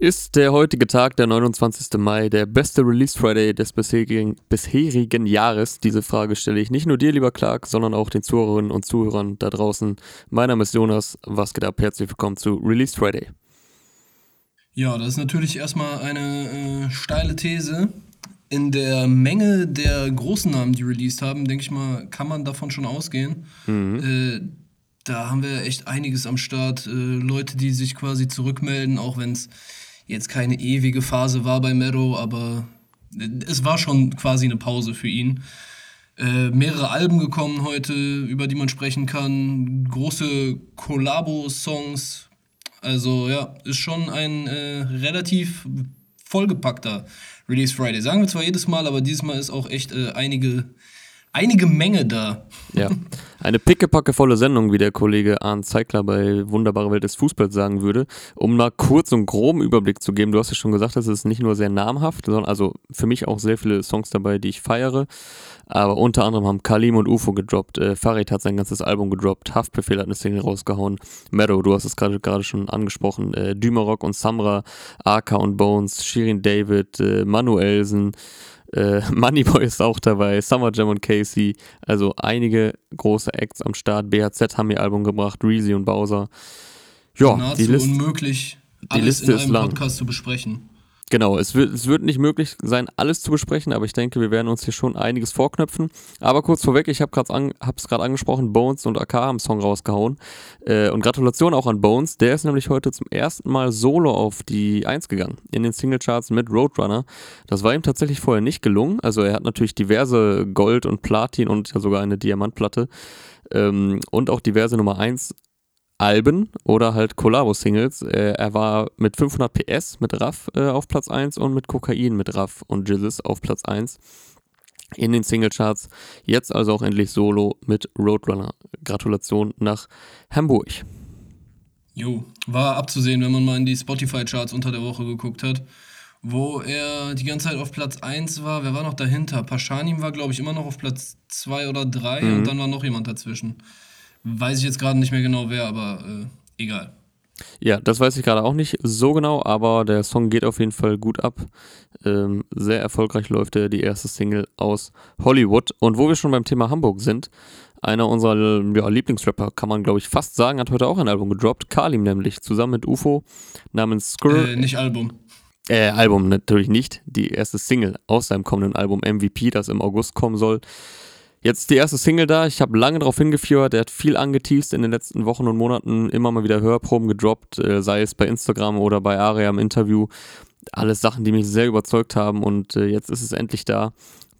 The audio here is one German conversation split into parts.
Ist der heutige Tag, der 29. Mai, der beste Release Friday des bisherigen, bisherigen Jahres? Diese Frage stelle ich nicht nur dir, lieber Clark, sondern auch den Zuhörerinnen und Zuhörern da draußen. Mein Name ist Jonas. Was geht ab? Herzlich willkommen zu Release Friday. Ja, das ist natürlich erstmal eine äh, steile These. In der Menge der großen Namen, die released haben, denke ich mal, kann man davon schon ausgehen. Mhm. Äh, da haben wir echt einiges am Start. Äh, Leute, die sich quasi zurückmelden, auch wenn es jetzt keine ewige Phase war bei Meadow, aber es war schon quasi eine Pause für ihn. Äh, mehrere Alben gekommen heute, über die man sprechen kann. Große Kollabo-Songs. Also ja, ist schon ein äh, relativ vollgepackter Release Friday. Sagen wir zwar jedes Mal, aber dieses Mal ist auch echt äh, einige einige Menge da. Ja, eine pickepackevolle Sendung, wie der Kollege Arndt Zeigler bei Wunderbare Welt des Fußballs sagen würde. Um mal kurz und groben Überblick zu geben, du hast ja schon gesagt, es ist nicht nur sehr namhaft, sondern also für mich auch sehr viele Songs dabei, die ich feiere. Aber unter anderem haben Kalim und UFO gedroppt, äh, Farid hat sein ganzes Album gedroppt, Haftbefehl hat eine Single rausgehauen, Meadow, du hast es gerade gerade schon angesprochen, äh, Dümerock und Samra, Aka und Bones, Shirin David, äh, Manuelsen, äh, Moneyboy ist auch dabei, Summer Jam und Casey. Also einige große Acts am Start. BHZ haben ihr Album gebracht, Reezy und Bowser. Ja, die Liste, unmöglich, die Liste in einem ist lang. Podcast zu besprechen. Genau, es wird, es wird nicht möglich sein, alles zu besprechen, aber ich denke, wir werden uns hier schon einiges vorknöpfen. Aber kurz vorweg, ich habe es an, gerade angesprochen, Bones und AK haben Song rausgehauen. Äh, und Gratulation auch an Bones, der ist nämlich heute zum ersten Mal solo auf die 1 gegangen, in den Singlecharts mit Roadrunner. Das war ihm tatsächlich vorher nicht gelungen. Also er hat natürlich diverse Gold- und Platin und ja sogar eine Diamantplatte ähm, und auch diverse Nummer 1 Alben oder halt Collabo-Singles. Äh, er war mit 500 PS mit Raff äh, auf Platz 1 und mit Kokain mit Raff und Jizzes auf Platz 1 in den Singlecharts. Jetzt also auch endlich solo mit Roadrunner. Gratulation nach Hamburg. Jo, war abzusehen, wenn man mal in die Spotify-Charts unter der Woche geguckt hat, wo er die ganze Zeit auf Platz 1 war. Wer war noch dahinter? Paschanim war, glaube ich, immer noch auf Platz 2 oder 3 mhm. und dann war noch jemand dazwischen. Weiß ich jetzt gerade nicht mehr genau wer, aber äh, egal. Ja, das weiß ich gerade auch nicht so genau, aber der Song geht auf jeden Fall gut ab. Ähm, sehr erfolgreich läuft er, die erste Single aus Hollywood. Und wo wir schon beim Thema Hamburg sind, einer unserer ja, Lieblingsrapper, kann man glaube ich fast sagen, hat heute auch ein Album gedroppt. Kalim nämlich, zusammen mit UFO namens Skrr. Äh, nicht Album. Äh, Album natürlich nicht. Die erste Single aus seinem kommenden Album MVP, das im August kommen soll. Jetzt die erste Single da. Ich habe lange darauf hingeführt. Er hat viel angeteased in den letzten Wochen und Monaten. Immer mal wieder Hörproben gedroppt, äh, sei es bei Instagram oder bei Aria im Interview. Alles Sachen, die mich sehr überzeugt haben. Und äh, jetzt ist es endlich da.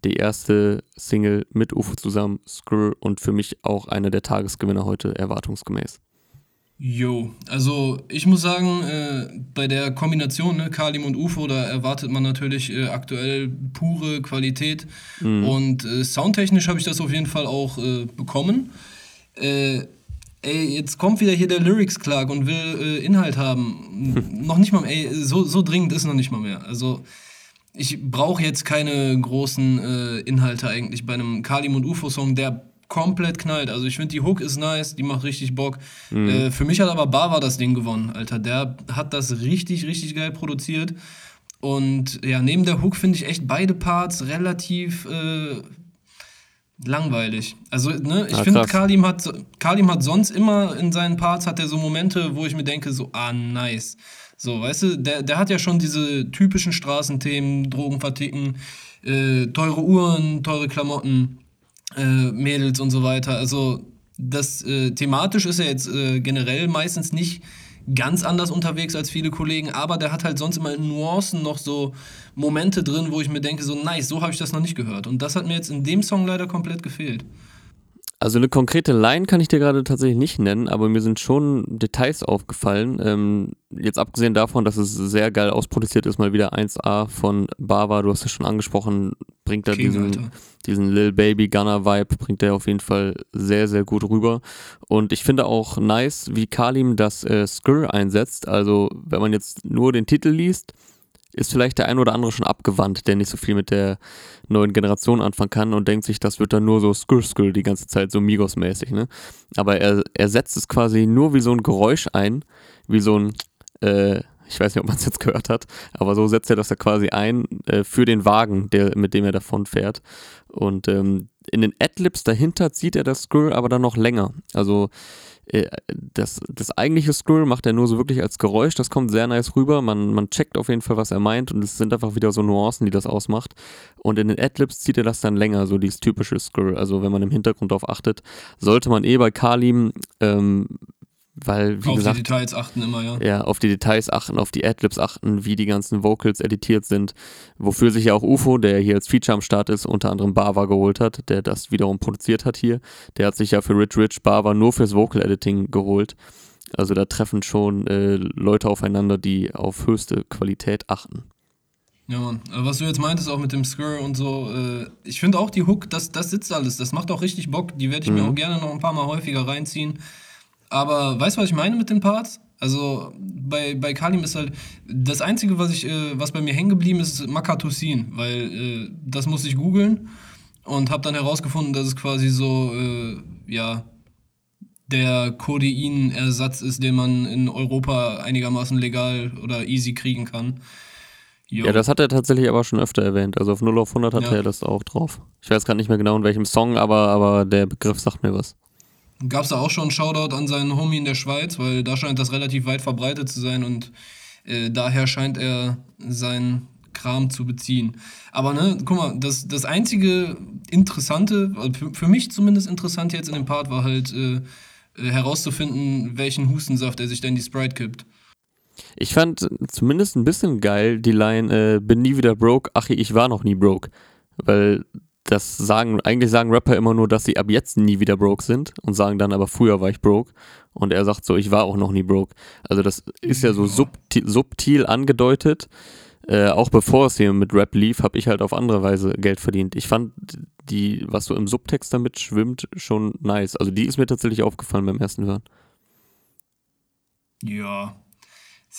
Die erste Single mit UFO zusammen, Skrr. Und für mich auch einer der Tagesgewinner heute, erwartungsgemäß. Jo, also ich muss sagen, äh, bei der Kombination ne, Kalim und UFO, da erwartet man natürlich äh, aktuell pure Qualität. Mhm. Und äh, soundtechnisch habe ich das auf jeden Fall auch äh, bekommen. Äh, ey, jetzt kommt wieder hier der Lyrics Clark und will äh, Inhalt haben. noch nicht mal, ey, so, so dringend ist noch nicht mal mehr. Also ich brauche jetzt keine großen Inhalte eigentlich bei einem Kalim und UFO-Song, der komplett knallt. Also ich finde, die Hook ist nice, die macht richtig Bock. Mhm. Äh, für mich hat aber Bava das Ding gewonnen, Alter. Der hat das richtig, richtig geil produziert. Und ja, neben der Hook finde ich echt beide Parts relativ äh, langweilig. Also, ne, ich ah, finde, Kalim hat, Kalim hat sonst immer in seinen Parts hat er so Momente, wo ich mir denke, so, ah, nice. So, weißt du, der, der hat ja schon diese typischen Straßenthemen, Drogen verticken, äh, teure Uhren, teure Klamotten äh, Mädels und so weiter. Also das äh, thematisch ist er jetzt äh, generell meistens nicht ganz anders unterwegs als viele Kollegen, aber der hat halt sonst immer in Nuancen noch so Momente drin, wo ich mir denke, so nice, so habe ich das noch nicht gehört. Und das hat mir jetzt in dem Song leider komplett gefehlt. Also eine konkrete Line kann ich dir gerade tatsächlich nicht nennen, aber mir sind schon Details aufgefallen. Ähm, jetzt abgesehen davon, dass es sehr geil ausproduziert ist, mal wieder 1A von Bava, du hast es schon angesprochen, bringt da diesen, diesen Lil Baby Gunner Vibe, bringt er auf jeden Fall sehr, sehr gut rüber. Und ich finde auch nice, wie Kalim das äh, Skr einsetzt. Also wenn man jetzt nur den Titel liest, ist vielleicht der ein oder andere schon abgewandt, der nicht so viel mit der neuen Generation anfangen kann und denkt sich, das wird dann nur so skr skr die ganze Zeit, so Migos-mäßig, ne? Aber er, er setzt es quasi nur wie so ein Geräusch ein, wie so ein, äh, Ich weiß nicht, ob man es jetzt gehört hat, aber so setzt er das ja quasi ein äh, für den Wagen, der, mit dem er davon fährt. Und ähm, in den Adlibs dahinter zieht er das Skrill aber dann noch länger. Also äh, das, das eigentliche Skrill macht er nur so wirklich als Geräusch, das kommt sehr nice rüber, man, man checkt auf jeden Fall, was er meint und es sind einfach wieder so Nuancen, die das ausmacht. Und in den Adlibs zieht er das dann länger, so dieses typische Skrill. Also wenn man im Hintergrund darauf achtet, sollte man eh bei Kalim ähm, weil, wie auf gesagt, die Details achten immer, ja. Ja, auf die Details achten, auf die Adlibs achten, wie die ganzen Vocals editiert sind. Wofür sich ja auch UFO, der hier als Feature am Start ist, unter anderem Bava geholt hat, der das wiederum produziert hat hier. Der hat sich ja für Rich Rich Bava nur fürs Vocal Editing geholt. Also da treffen schon äh, Leute aufeinander, die auf höchste Qualität achten. Ja, Mann. Was du jetzt meintest, auch mit dem Skr und so, äh, ich finde auch die Hook, das, das sitzt alles. Das macht auch richtig Bock. Die werde ich mhm. mir auch gerne noch ein paar Mal häufiger reinziehen. Aber weißt du, was ich meine mit den Parts? Also bei, bei Kalim ist halt das Einzige, was, ich, äh, was bei mir hängen geblieben ist, ist Makatosin, weil äh, das musste ich googeln und habe dann herausgefunden, dass es quasi so, äh, ja, der Codeinersatz ist, den man in Europa einigermaßen legal oder easy kriegen kann. Jo. Ja, das hat er tatsächlich aber schon öfter erwähnt. Also auf 0 auf 100 hat ja. er das auch drauf. Ich weiß gerade nicht mehr genau in welchem Song, aber, aber der Begriff sagt mir was. Gab es da auch schon einen Shoutout an seinen Homie in der Schweiz, weil da scheint das relativ weit verbreitet zu sein und äh, daher scheint er seinen Kram zu beziehen. Aber ne, guck mal, das, das einzige Interessante, also für, für mich zumindest interessant jetzt in dem Part, war halt äh, äh, herauszufinden, welchen Hustensaft er sich denn die Sprite kippt. Ich fand zumindest ein bisschen geil die Line, äh, bin nie wieder broke, ach ich war noch nie broke. Weil das sagen, eigentlich sagen Rapper immer nur, dass sie ab jetzt nie wieder broke sind und sagen dann aber früher war ich broke. Und er sagt so, ich war auch noch nie broke. Also das ist ja so subtil, subtil angedeutet. Äh, auch bevor es hier mit Rap lief, habe ich halt auf andere Weise Geld verdient. Ich fand die, was so im Subtext damit schwimmt, schon nice. Also die ist mir tatsächlich aufgefallen beim ersten Hören. Ja,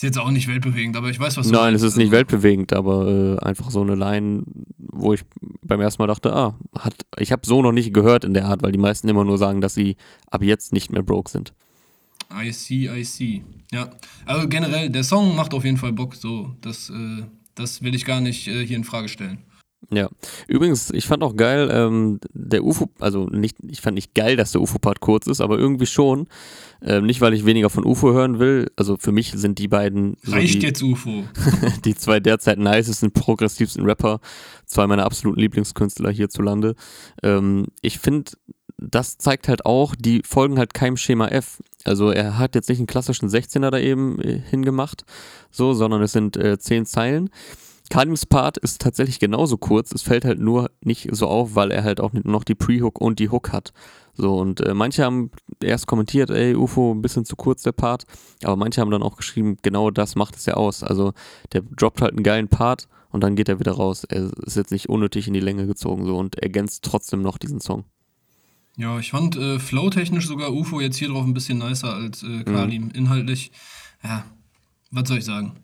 ist jetzt auch nicht weltbewegend, aber ich weiß, was du Nein, es ist nicht weltbewegend, aber äh, einfach so eine Line, wo ich beim ersten Mal dachte, ah, hat, ich habe so noch nicht gehört in der Art, weil die meisten immer nur sagen, dass sie ab jetzt nicht mehr broke sind. I see, I see. Ja, also generell, der Song macht auf jeden Fall Bock, so, das, äh, das will ich gar nicht äh, hier in Frage stellen. Ja, übrigens, ich fand auch geil, ähm, der UFO, also nicht, ich fand nicht geil, dass der UFO-Part kurz ist, aber irgendwie schon. Ähm, nicht, weil ich weniger von UFO hören will. Also für mich sind die beiden. So Reicht die, jetzt UFO. die zwei derzeit nicesten, progressivsten Rapper, zwei meiner absoluten Lieblingskünstler hierzulande. Ähm, ich finde, das zeigt halt auch, die folgen halt keinem Schema F. Also er hat jetzt nicht einen klassischen 16er da eben äh, hingemacht, so, sondern es sind äh, zehn Zeilen. Kalims Part ist tatsächlich genauso kurz, es fällt halt nur nicht so auf, weil er halt auch noch die Pre-Hook und die Hook hat. So, und äh, manche haben erst kommentiert, ey, UFO, ein bisschen zu kurz der Part, aber manche haben dann auch geschrieben, genau das macht es ja aus. Also der droppt halt einen geilen Part und dann geht er wieder raus. Er ist jetzt nicht unnötig in die Länge gezogen so und ergänzt trotzdem noch diesen Song. Ja, ich fand äh, flow-technisch sogar UFO jetzt hier drauf ein bisschen nicer als äh, Kalim. Mhm. Inhaltlich, ja, was soll ich sagen?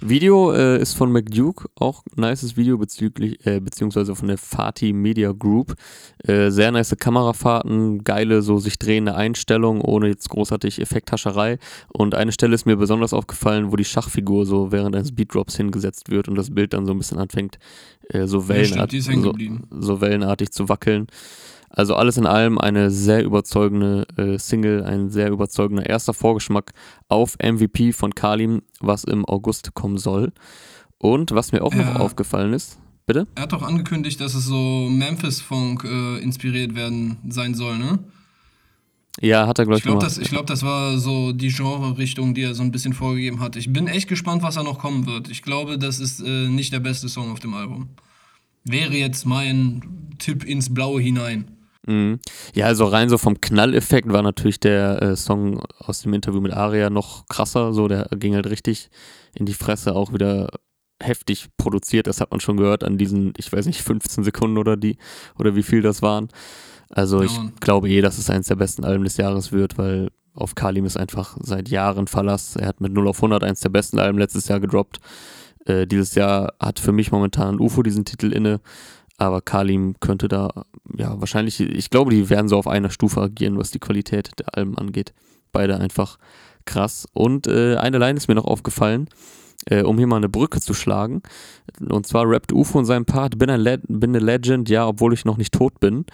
Video äh, ist von McDuke, auch ein nices Video bezüglich, äh, beziehungsweise von der Fatih Media Group. Äh, sehr nice Kamerafahrten, geile, so sich drehende Einstellungen, ohne jetzt großartig Effekthascherei. Und eine Stelle ist mir besonders aufgefallen, wo die Schachfigur so während eines Beatdrops hingesetzt wird und das Bild dann so ein bisschen anfängt, äh, so, wellenart ja, stimmt, so, so wellenartig zu wackeln. Also alles in allem eine sehr überzeugende äh, Single, ein sehr überzeugender erster Vorgeschmack auf MVP von Kalim, was im August kommen soll. Und was mir auch noch aufgefallen ist, bitte? Er hat doch angekündigt, dass es so Memphis-Funk äh, inspiriert werden sein soll, ne? Ja, hat er, glaube ich, glaub, das, ich glaube, das war so die Genre-Richtung, die er so ein bisschen vorgegeben hat. Ich bin echt gespannt, was da noch kommen wird. Ich glaube, das ist äh, nicht der beste Song auf dem Album. Wäre jetzt mein Tipp ins Blaue hinein. Mhm. Ja, also rein so vom Knalleffekt war natürlich der äh, Song aus dem Interview mit Aria noch krasser. So, der ging halt richtig in die Fresse, auch wieder heftig produziert. Das hat man schon gehört an diesen, ich weiß nicht, 15 Sekunden oder die, oder wie viel das waren. Also ja. ich glaube eh, dass es eines der besten Alben des Jahres wird, weil auf Kalim ist einfach seit Jahren Verlass. Er hat mit 0 auf 100 eins der besten Alben letztes Jahr gedroppt. Äh, dieses Jahr hat für mich momentan UFO diesen Titel inne. Aber Kalim könnte da, ja, wahrscheinlich, ich glaube, die werden so auf einer Stufe agieren, was die Qualität der Alben angeht. Beide einfach krass. Und äh, eine Line ist mir noch aufgefallen, äh, um hier mal eine Brücke zu schlagen. Und zwar rappt UFO in seinem Part, bin, ein Le bin eine Legend, ja, obwohl ich noch nicht tot bin.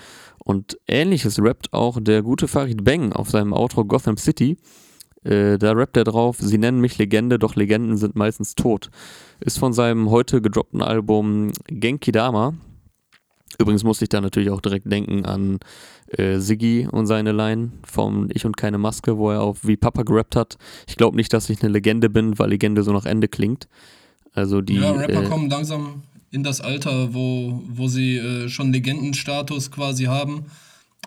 Und ähnliches rappt auch der gute Farid Bang auf seinem Outro Gotham City. Äh, da rappt er drauf, sie nennen mich Legende, doch Legenden sind meistens tot. Ist von seinem heute gedroppten Album Genki Dama. Übrigens musste ich da natürlich auch direkt denken an äh, Siggi und seine Line vom Ich und keine Maske, wo er auf Wie Papa gerappt hat. Ich glaube nicht, dass ich eine Legende bin, weil Legende so nach Ende klingt. Also die, ja, Rapper äh, kommen langsam in das Alter, wo, wo sie äh, schon Legendenstatus quasi haben.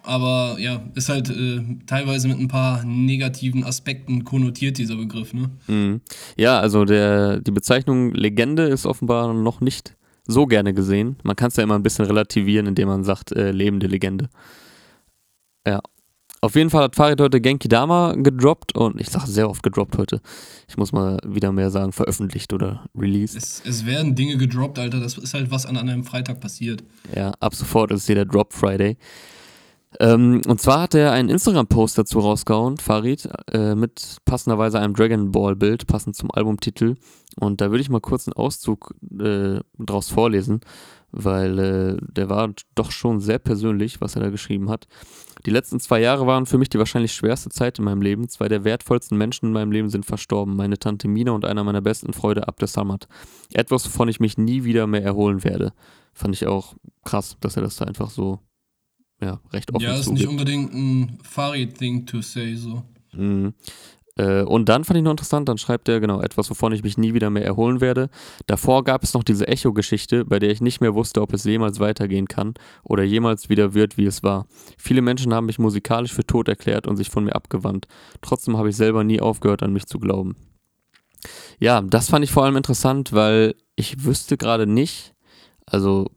Aber ja, ist halt äh, teilweise mit ein paar negativen Aspekten konnotiert, dieser Begriff, ne? Mhm. Ja, also der, die Bezeichnung Legende ist offenbar noch nicht so gerne gesehen. Man kann es ja immer ein bisschen relativieren, indem man sagt, äh, lebende Legende. Ja. Auf jeden Fall hat Farid heute Genki Dama gedroppt und ich sage sehr oft gedroppt heute. Ich muss mal wieder mehr sagen, veröffentlicht oder released. Es, es werden Dinge gedroppt, Alter. Das ist halt was an einem Freitag passiert. Ja, ab sofort ist hier der Drop Friday. Ähm, und zwar hat er einen Instagram-Post dazu rausgehauen, Farid, äh, mit passenderweise einem Dragon Ball-Bild, passend zum Albumtitel. Und da würde ich mal kurz einen Auszug äh, draus vorlesen, weil äh, der war doch schon sehr persönlich, was er da geschrieben hat. Die letzten zwei Jahre waren für mich die wahrscheinlich schwerste Zeit in meinem Leben. Zwei der wertvollsten Menschen in meinem Leben sind verstorben. Meine Tante Mina und einer meiner besten Freunde Abdes Samad. Etwas, wovon ich mich nie wieder mehr erholen werde. Fand ich auch krass, dass er das da einfach so ja, recht offen Ja, ist zugibt. nicht unbedingt ein Farid-Thing to say, so. Mhm. Äh, und dann fand ich noch interessant, dann schreibt er, genau, etwas, wovon ich mich nie wieder mehr erholen werde. Davor gab es noch diese Echo-Geschichte, bei der ich nicht mehr wusste, ob es jemals weitergehen kann oder jemals wieder wird, wie es war. Viele Menschen haben mich musikalisch für tot erklärt und sich von mir abgewandt. Trotzdem habe ich selber nie aufgehört, an mich zu glauben. Ja, das fand ich vor allem interessant, weil ich wüsste gerade nicht, also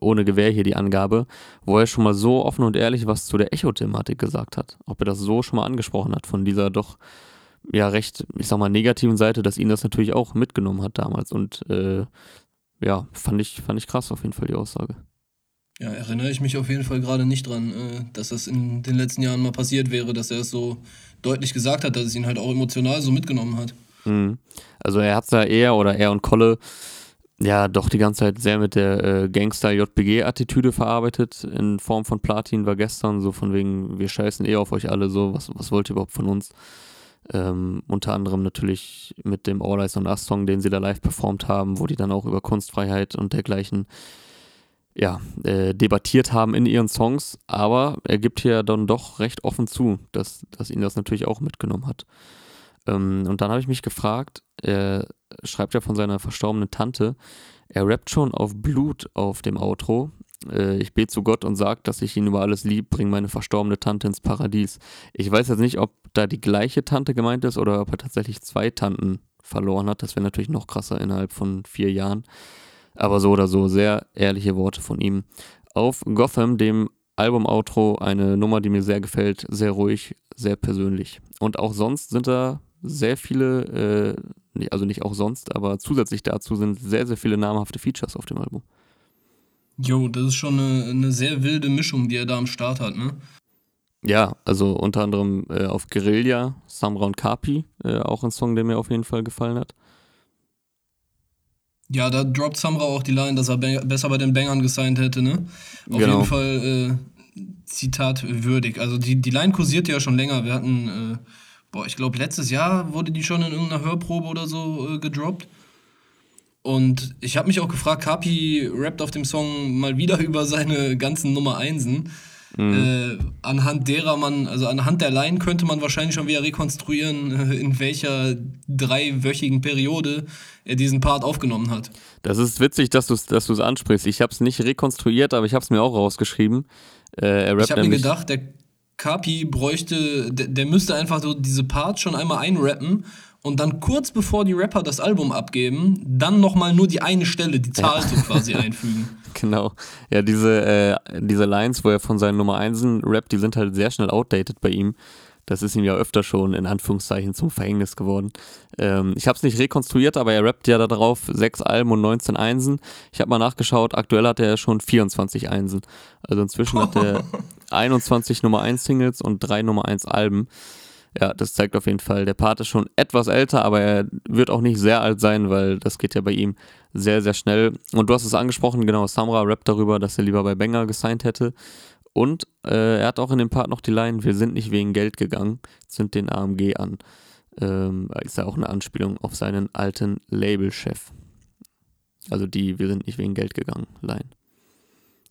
ohne Gewehr hier die Angabe, wo er schon mal so offen und ehrlich was zu der Echo-Thematik gesagt hat. Ob er das so schon mal angesprochen hat, von dieser doch ja recht, ich sag mal, negativen Seite, dass ihn das natürlich auch mitgenommen hat damals. Und äh, ja, fand ich, fand ich krass auf jeden Fall die Aussage. Ja, erinnere ich mich auf jeden Fall gerade nicht dran, äh, dass das in den letzten Jahren mal passiert wäre, dass er es so deutlich gesagt hat, dass es ihn halt auch emotional so mitgenommen hat. Mhm. Also er hat es ja eher, oder er und Kolle, ja, doch die ganze Zeit sehr mit der äh, Gangster-JPG-Attitüde verarbeitet. In Form von Platin war gestern so von wegen, wir scheißen eh auf euch alle so, was, was wollt ihr überhaupt von uns? Ähm, unter anderem natürlich mit dem All Eyes on Us Song, den sie da live performt haben, wo die dann auch über Kunstfreiheit und dergleichen ja, äh, debattiert haben in ihren Songs, aber er gibt hier dann doch recht offen zu, dass, dass ihn das natürlich auch mitgenommen hat. Ähm, und dann habe ich mich gefragt, er schreibt ja von seiner verstorbenen Tante, er rappt schon auf Blut auf dem Outro. Äh, ich bete zu Gott und sage, dass ich ihn über alles lieb, bringe meine verstorbene Tante ins Paradies. Ich weiß jetzt nicht, ob da die gleiche Tante gemeint ist oder ob er tatsächlich zwei Tanten verloren hat. Das wäre natürlich noch krasser innerhalb von vier Jahren. Aber so oder so, sehr ehrliche Worte von ihm. Auf Gotham, dem Album-Outro, eine Nummer, die mir sehr gefällt, sehr ruhig, sehr persönlich. Und auch sonst sind da sehr viele, äh, also nicht auch sonst, aber zusätzlich dazu sind sehr, sehr viele namhafte Features auf dem Album. Jo, das ist schon eine, eine sehr wilde Mischung, die er da am Start hat, ne? Ja, also unter anderem äh, auf Guerilla, Samra und Kapi, äh, auch ein Song, der mir auf jeden Fall gefallen hat. Ja, da droppt Samra auch die Line, dass er besser bei den Bangern gesigned hätte, ne? Auf genau. jeden Fall äh, Zitat würdig. Also die, die Line kursiert ja schon länger. Wir hatten, äh, boah, ich glaube, letztes Jahr wurde die schon in irgendeiner Hörprobe oder so äh, gedroppt. Und ich habe mich auch gefragt, Kapi rappt auf dem Song mal wieder über seine ganzen Nummer Einsen. Mhm. Äh, anhand derer man, also anhand der Line könnte man wahrscheinlich schon wieder rekonstruieren, in welcher dreiwöchigen Periode er diesen Part aufgenommen hat. Das ist witzig, dass du es dass ansprichst. Ich habe es nicht rekonstruiert, aber ich habe es mir auch rausgeschrieben. Äh, ich habe mir gedacht, der Kapi bräuchte, der, der müsste einfach so diese Parts schon einmal einrappen und dann kurz bevor die Rapper das Album abgeben, dann nochmal nur die eine Stelle, die Zahl so quasi einfügen. Genau. Ja, diese, äh, diese Lines, wo er von seinen Nummer 1 rappt, die sind halt sehr schnell outdated bei ihm. Das ist ihm ja öfter schon in Anführungszeichen zum Verhängnis geworden. Ähm, ich habe es nicht rekonstruiert, aber er rappt ja darauf sechs Alben und 19 Einsen. Ich habe mal nachgeschaut, aktuell hat er schon 24 Einsen. Also inzwischen hat er 21 Nummer 1 Singles und drei Nummer 1 Alben. Ja, das zeigt auf jeden Fall, der Part ist schon etwas älter, aber er wird auch nicht sehr alt sein, weil das geht ja bei ihm sehr, sehr schnell. Und du hast es angesprochen, genau, Samra rappt darüber, dass er lieber bei Banger gesigned hätte. Und äh, er hat auch in dem Part noch die Line, wir sind nicht wegen Geld gegangen, sind den AMG an. Ähm, ist ja auch eine Anspielung auf seinen alten Labelchef. Also die, wir sind nicht wegen Geld gegangen, Line.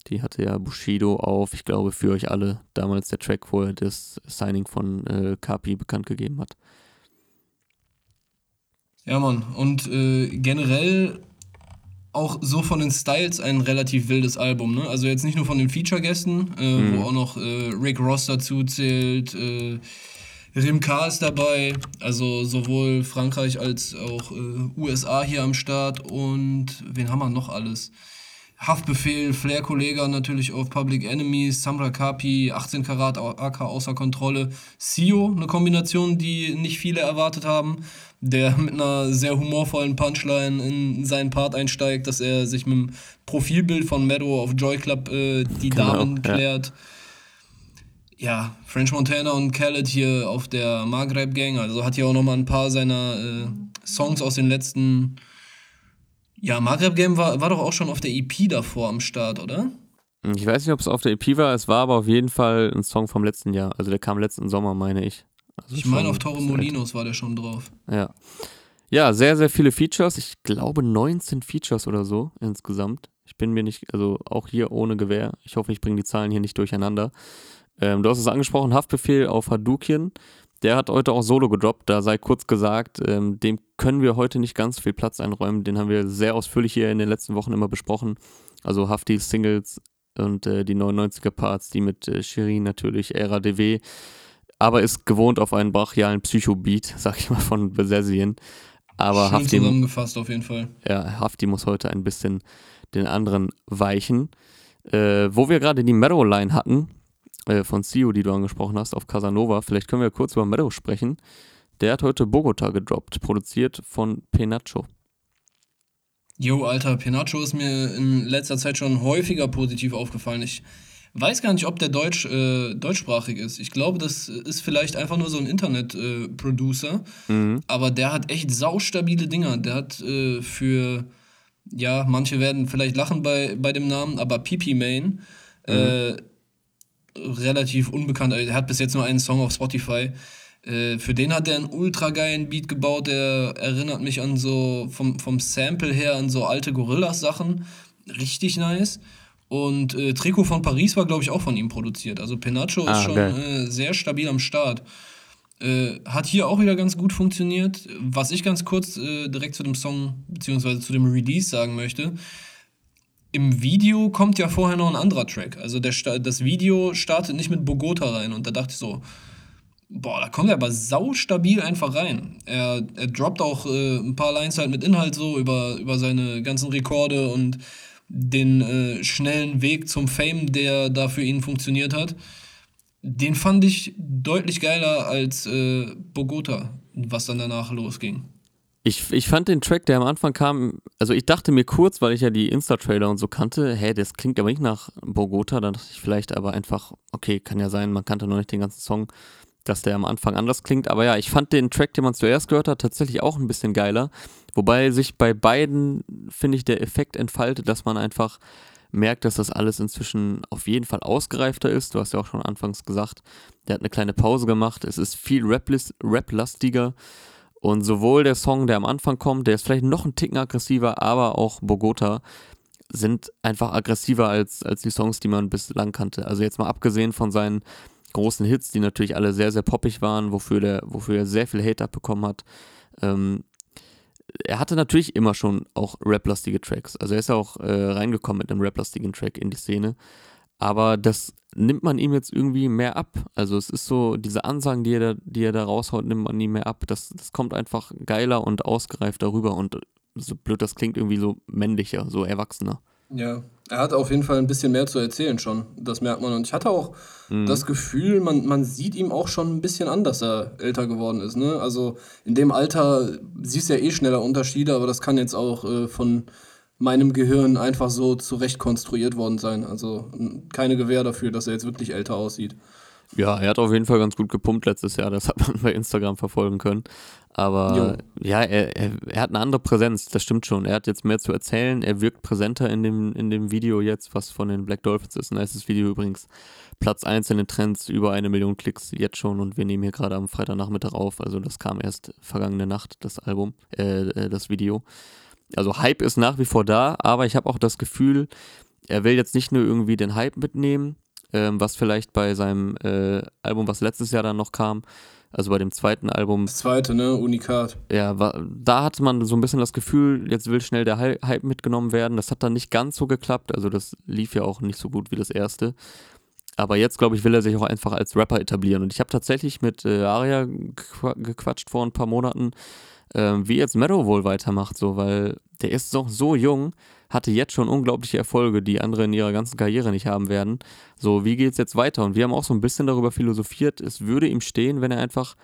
Die hatte ja Bushido auf, ich glaube, für euch alle damals der Track, wo er das Signing von äh, Kapi bekannt gegeben hat. Ja, Mann. Und äh, generell auch so von den Styles ein relativ wildes Album. Ne? Also jetzt nicht nur von den Feature-Gästen, äh, mhm. wo auch noch äh, Rick Ross dazu zählt, äh, Rim K ist dabei, also sowohl Frankreich als auch äh, USA hier am Start und wen haben wir noch alles? Haftbefehl, Flair Kollega natürlich auf Public Enemies, Samra Kapi, 18 Karat AK außer Kontrolle, Sio, eine Kombination, die nicht viele erwartet haben, der mit einer sehr humorvollen Punchline in seinen Part einsteigt, dass er sich mit dem Profilbild von Meadow auf Joy Club äh, die genau, Damen klärt. Ja. ja. French Montana und Khaled hier auf der Maghreb Gang, also hat hier auch nochmal ein paar seiner äh, Songs aus den letzten ja, Maghreb Game war, war doch auch schon auf der EP davor am Start, oder? Ich weiß nicht, ob es auf der EP war, es war aber auf jeden Fall ein Song vom letzten Jahr. Also der kam letzten Sommer, meine ich. Also ich meine, auf Toro Molinos war der schon drauf. Ja. Ja, sehr, sehr viele Features. Ich glaube 19 Features oder so insgesamt. Ich bin mir nicht, also auch hier ohne Gewehr. Ich hoffe, ich bringe die Zahlen hier nicht durcheinander. Ähm, du hast es angesprochen, Haftbefehl auf Hadouken. Der hat heute auch Solo gedroppt, da sei kurz gesagt, ähm, dem können wir heute nicht ganz viel Platz einräumen. Den haben wir sehr ausführlich hier in den letzten Wochen immer besprochen. Also Hafti Singles und äh, die 99er Parts, die mit äh, Shirin natürlich, Ära DW, aber ist gewohnt auf einen brachialen Psycho-Beat, sag ich mal, von Besessien. Aber Schön Hafti, zusammengefasst auf jeden Fall. Ja, Hafti muss heute ein bisschen den anderen weichen. Äh, wo wir gerade die Meadow-Line hatten, äh, von Sio, die du angesprochen hast, auf Casanova. Vielleicht können wir kurz über Meadow sprechen. Der hat heute Bogota gedroppt, produziert von Penacho. Jo, Alter, Penacho ist mir in letzter Zeit schon häufiger positiv aufgefallen. Ich weiß gar nicht, ob der Deutsch, äh, deutschsprachig ist. Ich glaube, das ist vielleicht einfach nur so ein Internet-Producer. Äh, mhm. Aber der hat echt saustabile Dinger. Der hat äh, für, ja, manche werden vielleicht lachen bei, bei dem Namen, aber Pipi Main. Äh, mhm relativ unbekannt. Er hat bis jetzt nur einen Song auf Spotify. Äh, für den hat er einen ultra geilen Beat gebaut, der erinnert mich an so vom, vom Sample her an so alte Gorillas-Sachen. Richtig nice. Und äh, Trikot von Paris war, glaube ich, auch von ihm produziert. Also Penacho ah, ist schon äh, sehr stabil am Start. Äh, hat hier auch wieder ganz gut funktioniert. Was ich ganz kurz äh, direkt zu dem Song bzw. zu dem Release sagen möchte, im Video kommt ja vorher noch ein anderer Track. Also der, das Video startet nicht mit Bogota rein. Und da dachte ich so, boah, da kommt er aber saustabil einfach rein. Er, er droppt auch äh, ein paar Lines halt mit Inhalt so über, über seine ganzen Rekorde und den äh, schnellen Weg zum Fame, der da für ihn funktioniert hat. Den fand ich deutlich geiler als äh, Bogota, was dann danach losging. Ich, ich fand den Track, der am Anfang kam, also ich dachte mir kurz, weil ich ja die Insta-Trailer und so kannte, hä, das klingt aber nicht nach Bogota, dann dachte ich vielleicht aber einfach, okay, kann ja sein, man kannte noch nicht den ganzen Song, dass der am Anfang anders klingt, aber ja, ich fand den Track, den man zuerst gehört hat, tatsächlich auch ein bisschen geiler, wobei sich bei beiden, finde ich, der Effekt entfaltet, dass man einfach merkt, dass das alles inzwischen auf jeden Fall ausgereifter ist. Du hast ja auch schon anfangs gesagt, der hat eine kleine Pause gemacht. Es ist viel Rap-lastiger. Rap und sowohl der Song, der am Anfang kommt, der ist vielleicht noch ein Ticken aggressiver, aber auch Bogota sind einfach aggressiver als, als die Songs, die man bislang kannte. Also jetzt mal abgesehen von seinen großen Hits, die natürlich alle sehr, sehr poppig waren, wofür, der, wofür er sehr viel Hate abbekommen hat. Ähm, er hatte natürlich immer schon auch rap-lastige Tracks. Also er ist ja auch äh, reingekommen mit einem rap-lastigen Track in die Szene. Aber das nimmt man ihm jetzt irgendwie mehr ab. Also es ist so, diese Ansagen, die er da, die er da raushaut, nimmt man ihm mehr ab. Das, das kommt einfach geiler und ausgereifter rüber und so blöd das klingt, irgendwie so männlicher, so erwachsener. Ja, er hat auf jeden Fall ein bisschen mehr zu erzählen schon. Das merkt man. Und ich hatte auch mhm. das Gefühl, man, man sieht ihm auch schon ein bisschen an, dass er älter geworden ist. Ne? Also in dem Alter siehst du ja eh schneller Unterschiede, aber das kann jetzt auch äh, von meinem Gehirn einfach so zurecht konstruiert worden sein. Also keine Gewähr dafür, dass er jetzt wirklich älter aussieht. Ja, er hat auf jeden Fall ganz gut gepumpt letztes Jahr, das hat man bei Instagram verfolgen können. Aber jo. ja, er, er, er, hat eine andere Präsenz, das stimmt schon. Er hat jetzt mehr zu erzählen, er wirkt präsenter in dem, in dem Video jetzt, was von den Black Dolphins ist. Ein nices Video übrigens. Platz 1 in den Trends, über eine Million Klicks jetzt schon und wir nehmen hier gerade am Freitagnachmittag auf. Also das kam erst vergangene Nacht, das Album, äh, äh das Video. Also Hype ist nach wie vor da, aber ich habe auch das Gefühl, er will jetzt nicht nur irgendwie den Hype mitnehmen, ähm, was vielleicht bei seinem äh, Album, was letztes Jahr dann noch kam, also bei dem zweiten Album. Das zweite, ne? Unikat. Ja, war, da hatte man so ein bisschen das Gefühl, jetzt will schnell der Hype mitgenommen werden. Das hat dann nicht ganz so geklappt. Also das lief ja auch nicht so gut wie das erste. Aber jetzt, glaube ich, will er sich auch einfach als Rapper etablieren. Und ich habe tatsächlich mit äh, Aria gequatscht vor ein paar Monaten, äh, wie jetzt Meadow wohl weitermacht, so, weil der ist doch so jung hatte jetzt schon unglaubliche Erfolge, die andere in ihrer ganzen Karriere nicht haben werden. So, wie geht es jetzt weiter? Und wir haben auch so ein bisschen darüber philosophiert, es würde ihm stehen, wenn er einfach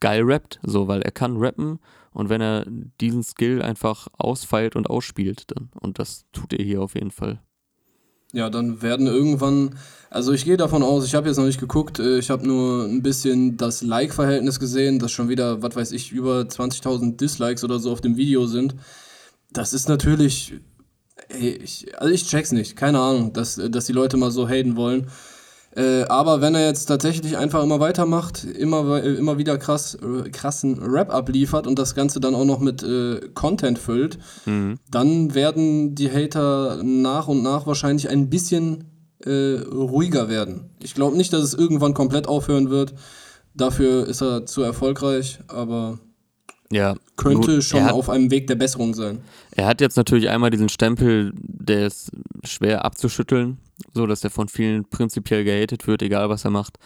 geil rappt, so, weil er kann rappen und wenn er diesen Skill einfach ausfeilt und ausspielt, dann. Und das tut er hier auf jeden Fall. Ja, dann werden irgendwann, also ich gehe davon aus, ich habe jetzt noch nicht geguckt, äh, ich habe nur ein bisschen das Like-Verhältnis gesehen, dass schon wieder, was weiß ich, über 20.000 Dislikes oder so auf dem Video sind. Das ist natürlich Ey, ich, also ich check's nicht, keine Ahnung, dass, dass die Leute mal so haten wollen. Äh, aber wenn er jetzt tatsächlich einfach immer weitermacht, immer, immer wieder krass, krassen Rap abliefert und das Ganze dann auch noch mit äh, Content füllt, mhm. dann werden die Hater nach und nach wahrscheinlich ein bisschen äh, ruhiger werden. Ich glaube nicht, dass es irgendwann komplett aufhören wird. Dafür ist er zu erfolgreich, aber ja, könnte gut, schon hat, auf einem Weg der Besserung sein. Er hat jetzt natürlich einmal diesen Stempel, der ist schwer abzuschütteln, so dass er von vielen prinzipiell gehatet wird, egal was er macht.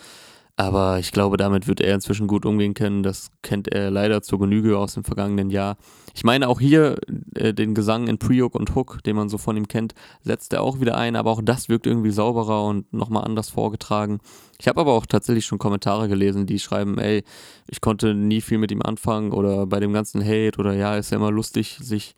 Aber ich glaube, damit wird er inzwischen gut umgehen können. Das kennt er leider zur Genüge aus dem vergangenen Jahr. Ich meine, auch hier äh, den Gesang in Pre-Hook und Hook, den man so von ihm kennt, setzt er auch wieder ein. Aber auch das wirkt irgendwie sauberer und nochmal anders vorgetragen. Ich habe aber auch tatsächlich schon Kommentare gelesen, die schreiben, ey, ich konnte nie viel mit ihm anfangen oder bei dem ganzen Hate oder ja, ist ja immer lustig, sich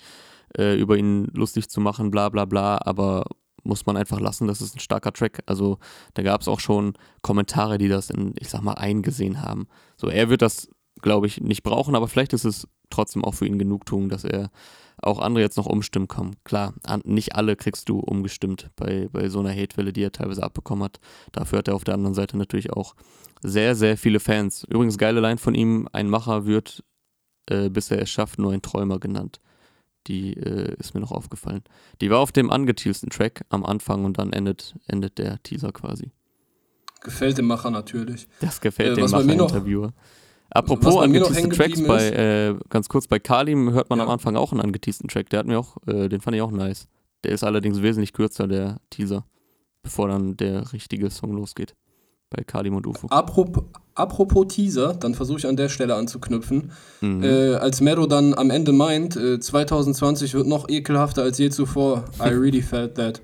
äh, über ihn lustig zu machen, bla bla bla. Aber muss man einfach lassen, das ist ein starker Track. Also da gab es auch schon Kommentare, die das in, ich sag mal, eingesehen haben. So, er wird das, glaube ich, nicht brauchen, aber vielleicht ist es trotzdem auch für ihn Genugtuung, dass er auch andere jetzt noch umstimmen kann. Klar, nicht alle kriegst du umgestimmt bei, bei so einer Hatewelle, die er teilweise abbekommen hat. Dafür hat er auf der anderen Seite natürlich auch sehr, sehr viele Fans. Übrigens, geile Line von ihm, ein Macher wird, äh, bis er es schafft, nur ein Träumer genannt die äh, ist mir noch aufgefallen. Die war auf dem angeteasten Track am Anfang und dann endet, endet der Teaser quasi. Gefällt dem Macher natürlich. Das gefällt äh, dem Macher-Interviewer. Apropos angeteasten Tracks, bei, äh, ganz kurz, bei Kalim hört man ja. am Anfang auch einen angeteasten Track. Der hat mir auch, äh, den fand ich auch nice. Der ist allerdings wesentlich kürzer, der Teaser, bevor dann der richtige Song losgeht bei Kalim und Ufo. Apropos, apropos Teaser, dann versuche ich an der Stelle anzuknüpfen. Mhm. Äh, als Mero dann am Ende meint, äh, 2020 wird noch ekelhafter als je zuvor. I really felt that.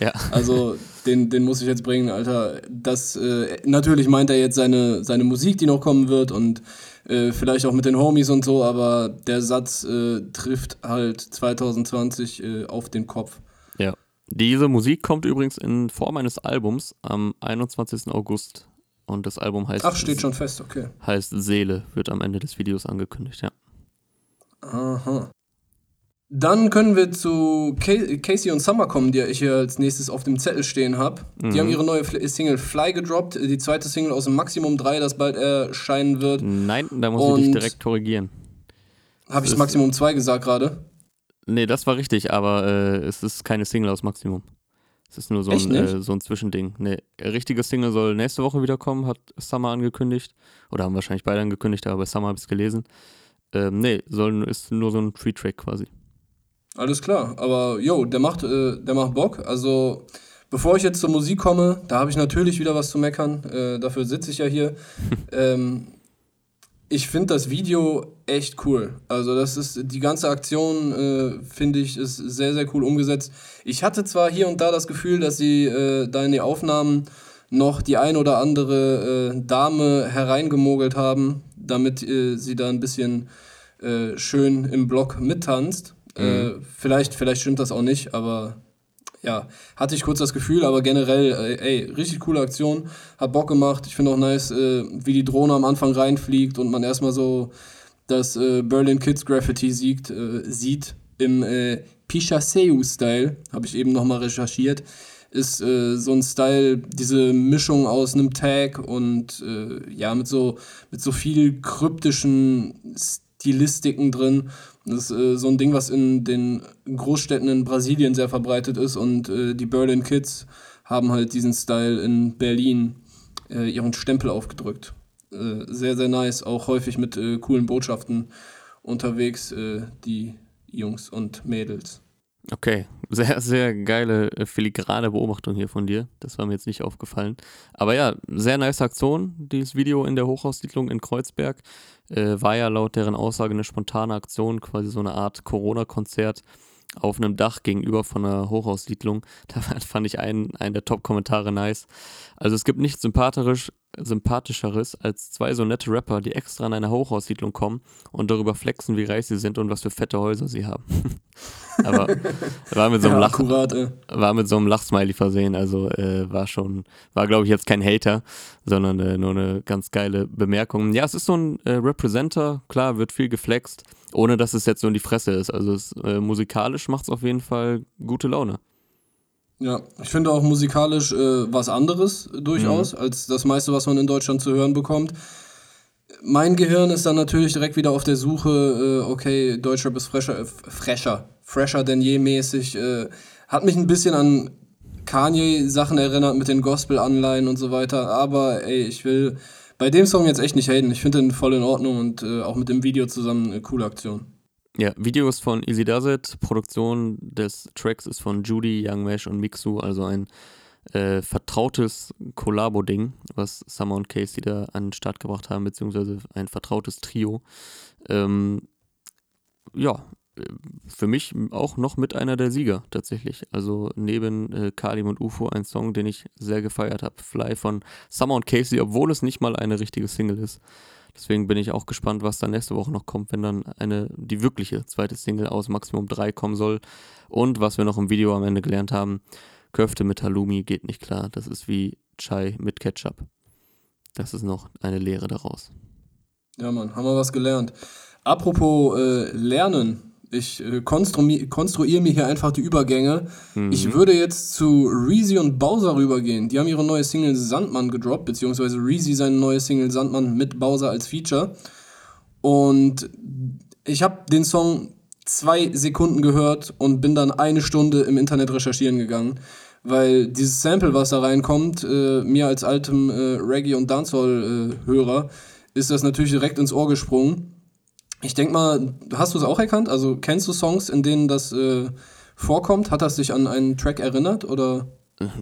Ja. Also, den, den muss ich jetzt bringen, Alter. Das, äh, natürlich meint er jetzt seine, seine Musik, die noch kommen wird und äh, vielleicht auch mit den Homies und so, aber der Satz äh, trifft halt 2020 äh, auf den Kopf. Diese Musik kommt übrigens in Form eines Albums am 21. August. Und das Album heißt. Ach, steht schon fest, okay. Heißt Seele, wird am Ende des Videos angekündigt, ja. Aha. Dann können wir zu Casey und Summer kommen, die ich hier als nächstes auf dem Zettel stehen habe. Mhm. Die haben ihre neue Single Fly gedroppt, die zweite Single aus dem Maximum 3, das bald erscheinen wird. Nein, da muss und ich dich direkt korrigieren. Habe ich Maximum 2 gesagt gerade? Nee, das war richtig, aber äh, es ist keine Single aus Maximum. Es ist nur so ein, äh, so ein Zwischending. Nee, richtige Single soll nächste Woche wieder kommen, hat Summer angekündigt. Oder haben wahrscheinlich beide angekündigt, aber bei Summer habe ich es gelesen. Ähm, nee, soll, ist nur so ein Free-Track quasi. Alles klar, aber yo, der macht, äh, der macht Bock. Also, bevor ich jetzt zur Musik komme, da habe ich natürlich wieder was zu meckern. Äh, dafür sitze ich ja hier. ähm, ich finde das Video echt cool. Also das ist die ganze Aktion äh, finde ich ist sehr sehr cool umgesetzt. Ich hatte zwar hier und da das Gefühl, dass sie äh, da in die Aufnahmen noch die ein oder andere äh, Dame hereingemogelt haben, damit äh, sie da ein bisschen äh, schön im Block mittanzt. Äh, mhm. vielleicht vielleicht stimmt das auch nicht, aber ja, hatte ich kurz das Gefühl, aber generell, äh, ey, richtig coole Aktion, hat Bock gemacht. Ich finde auch nice, äh, wie die Drohne am Anfang reinfliegt und man erstmal so das äh, Berlin Kids Graffiti siegt, äh, sieht im äh, Pichaseu-Style, habe ich eben nochmal recherchiert. Ist äh, so ein Style, diese Mischung aus einem Tag und äh, ja, mit so, mit so viel kryptischen Stilistiken drin. Das ist äh, so ein Ding, was in den Großstädten in Brasilien sehr verbreitet ist und äh, die Berlin Kids haben halt diesen Style in Berlin äh, ihren Stempel aufgedrückt. Äh, sehr, sehr nice, auch häufig mit äh, coolen Botschaften unterwegs, äh, die Jungs und Mädels. Okay, sehr, sehr geile filigrane Beobachtung hier von dir. Das war mir jetzt nicht aufgefallen. Aber ja, sehr nice Aktion, dieses Video in der Hochhaussiedlung in Kreuzberg äh, war ja laut deren Aussage eine spontane Aktion, quasi so eine Art Corona-Konzert auf einem Dach gegenüber von einer Hochhaussiedlung. Da fand ich einen, einen der Top-Kommentare nice. Also es gibt nichts sympathisch, sympathischeres als zwei so nette Rapper, die extra in eine Hochhaussiedlung kommen und darüber flexen, wie reich sie sind und was für fette Häuser sie haben. Aber war mit so einem, ja, Lach, akkurat, war mit so einem Lachsmiley versehen, also äh, war schon, war glaube ich jetzt kein Hater, sondern äh, nur eine ganz geile Bemerkung. Ja, es ist so ein äh, Representer, klar, wird viel geflext, ohne dass es jetzt so in die Fresse ist. Also es, äh, musikalisch macht es auf jeden Fall gute Laune. Ja, ich finde auch musikalisch äh, was anderes durchaus mhm. als das meiste, was man in Deutschland zu hören bekommt. Mein Gehirn ist dann natürlich direkt wieder auf der Suche, äh, okay, Deutschrap ist fresher, äh, fresher, fresher denn je mäßig. Äh, hat mich ein bisschen an Kanye-Sachen erinnert mit den Gospel-Anleihen und so weiter, aber ey, ich will bei dem Song jetzt echt nicht haten. Ich finde den voll in Ordnung und äh, auch mit dem Video zusammen eine coole Aktion. Ja, Video ist von Easy Does It, Produktion des Tracks ist von Judy, Young Mesh und Mixu, also ein äh, vertrautes Kollabo-Ding, was Summer und Casey da an den Start gebracht haben, beziehungsweise ein vertrautes Trio. Ähm, ja, für mich auch noch mit einer der Sieger tatsächlich. Also neben äh, Kalim und UFO ein Song, den ich sehr gefeiert habe. Fly von Summer und Casey, obwohl es nicht mal eine richtige Single ist. Deswegen bin ich auch gespannt, was dann nächste Woche noch kommt, wenn dann eine, die wirkliche zweite Single aus Maximum 3 kommen soll. Und was wir noch im Video am Ende gelernt haben, Köfte mit Halloumi geht nicht klar. Das ist wie Chai mit Ketchup. Das ist noch eine Lehre daraus. Ja, Mann, haben wir was gelernt. Apropos äh, Lernen, ich äh, konstruiere konstruier mir hier einfach die Übergänge. Mhm. Ich würde jetzt zu Reezy und Bowser rübergehen. Die haben ihre neue Single Sandmann gedroppt, beziehungsweise Reezy seine neue Single Sandmann mit Bowser als Feature. Und ich habe den Song zwei Sekunden gehört und bin dann eine Stunde im Internet recherchieren gegangen. Weil dieses Sample, was da reinkommt, äh, mir als altem äh, Reggae- und Dancehall-Hörer, äh, ist das natürlich direkt ins Ohr gesprungen. Ich denke mal, hast du es auch erkannt? Also kennst du Songs, in denen das äh, vorkommt? Hat das dich an einen Track erinnert oder?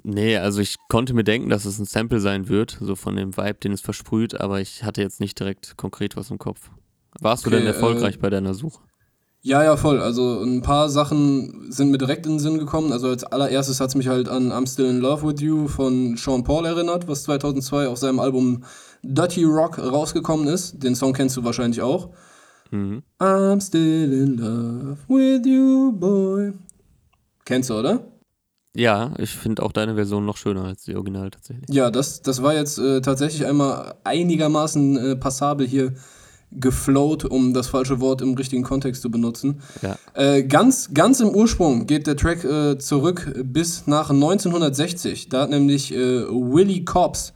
Nee, also ich konnte mir denken, dass es ein Sample sein wird, so von dem Vibe, den es versprüht, aber ich hatte jetzt nicht direkt konkret was im Kopf. Warst okay, du denn erfolgreich äh, bei deiner Suche? Ja, ja, voll. Also ein paar Sachen sind mir direkt in den Sinn gekommen. Also als allererstes hat es mich halt an I'm Still in Love with You von Sean Paul erinnert, was 2002 auf seinem Album Dirty Rock rausgekommen ist. Den Song kennst du wahrscheinlich auch. Mhm. I'm still in love with you, boy. Kennst du, oder? Ja, ich finde auch deine Version noch schöner als die Original tatsächlich. Ja, das, das war jetzt äh, tatsächlich einmal einigermaßen äh, passabel hier geflowt, um das falsche Wort im richtigen Kontext zu benutzen. Ja. Äh, ganz, ganz im Ursprung geht der Track äh, zurück bis nach 1960. Da hat nämlich äh, Willie Cobbs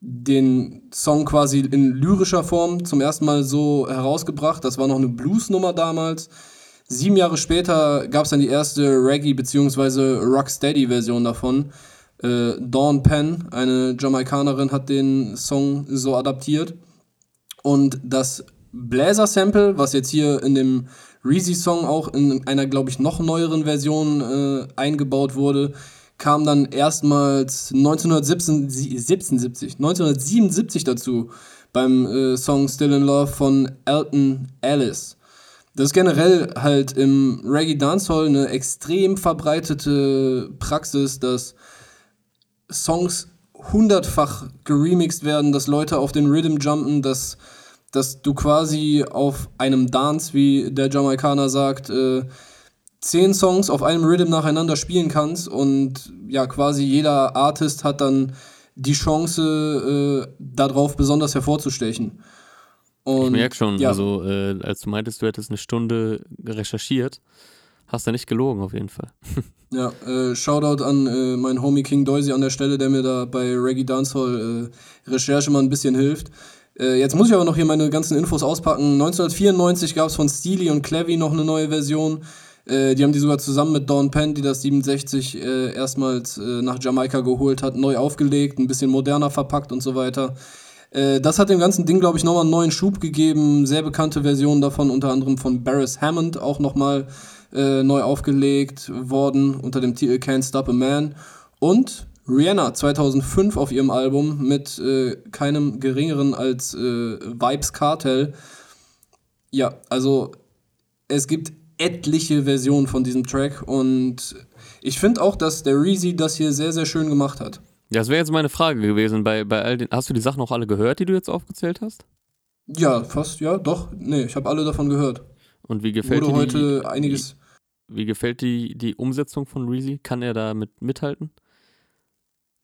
den Song quasi in lyrischer Form zum ersten Mal so herausgebracht. Das war noch eine Bluesnummer damals. Sieben Jahre später gab es dann die erste Reggae- bzw. Rocksteady-Version davon. Äh, Dawn Penn, eine Jamaikanerin, hat den Song so adaptiert. Und das Bläser-Sample, was jetzt hier in dem Reezy-Song auch in einer, glaube ich, noch neueren Version äh, eingebaut wurde, kam dann erstmals 1977, 1977 dazu beim äh, Song Still in Love von Elton Ellis. Das ist generell halt im Reggae Dancehall eine extrem verbreitete Praxis, dass Songs hundertfach geremixed werden, dass Leute auf den Rhythm jumpen, dass, dass du quasi auf einem Dance, wie der Jamaikaner sagt, äh, zehn Songs auf einem Rhythm nacheinander spielen kannst und ja, quasi jeder Artist hat dann die Chance, äh, darauf besonders hervorzustechen. Und, ich merke schon, ja. also äh, als du meintest, du hättest eine Stunde recherchiert, hast du nicht gelogen auf jeden Fall. ja, äh, Shoutout an äh, meinen Homie King Doisy an der Stelle, der mir da bei Reggae Dancehall äh, Recherche mal ein bisschen hilft. Äh, jetzt muss ich aber noch hier meine ganzen Infos auspacken. 1994 gab es von Steely und Clevy noch eine neue Version. Äh, die haben die sogar zusammen mit Dawn Penn, die das 67 äh, erstmals äh, nach Jamaika geholt hat, neu aufgelegt, ein bisschen moderner verpackt und so weiter. Äh, das hat dem ganzen Ding, glaube ich, nochmal einen neuen Schub gegeben. Sehr bekannte Versionen davon, unter anderem von Barris Hammond, auch nochmal äh, neu aufgelegt worden unter dem Titel Can't Stop a Man. Und Rihanna 2005 auf ihrem Album mit äh, keinem geringeren als Vibes Cartel. Ja, also es gibt etliche Versionen von diesem Track und ich finde auch, dass der Reezy das hier sehr, sehr schön gemacht hat. Ja, das wäre jetzt meine Frage gewesen. Bei, bei all den, hast du die Sachen auch alle gehört, die du jetzt aufgezählt hast? Ja, fast, ja, doch. Nee, ich habe alle davon gehört. Und wie gefällt Wurde dir heute einiges. Wie, wie gefällt die, die Umsetzung von Reezy? Kann er da mit, mithalten?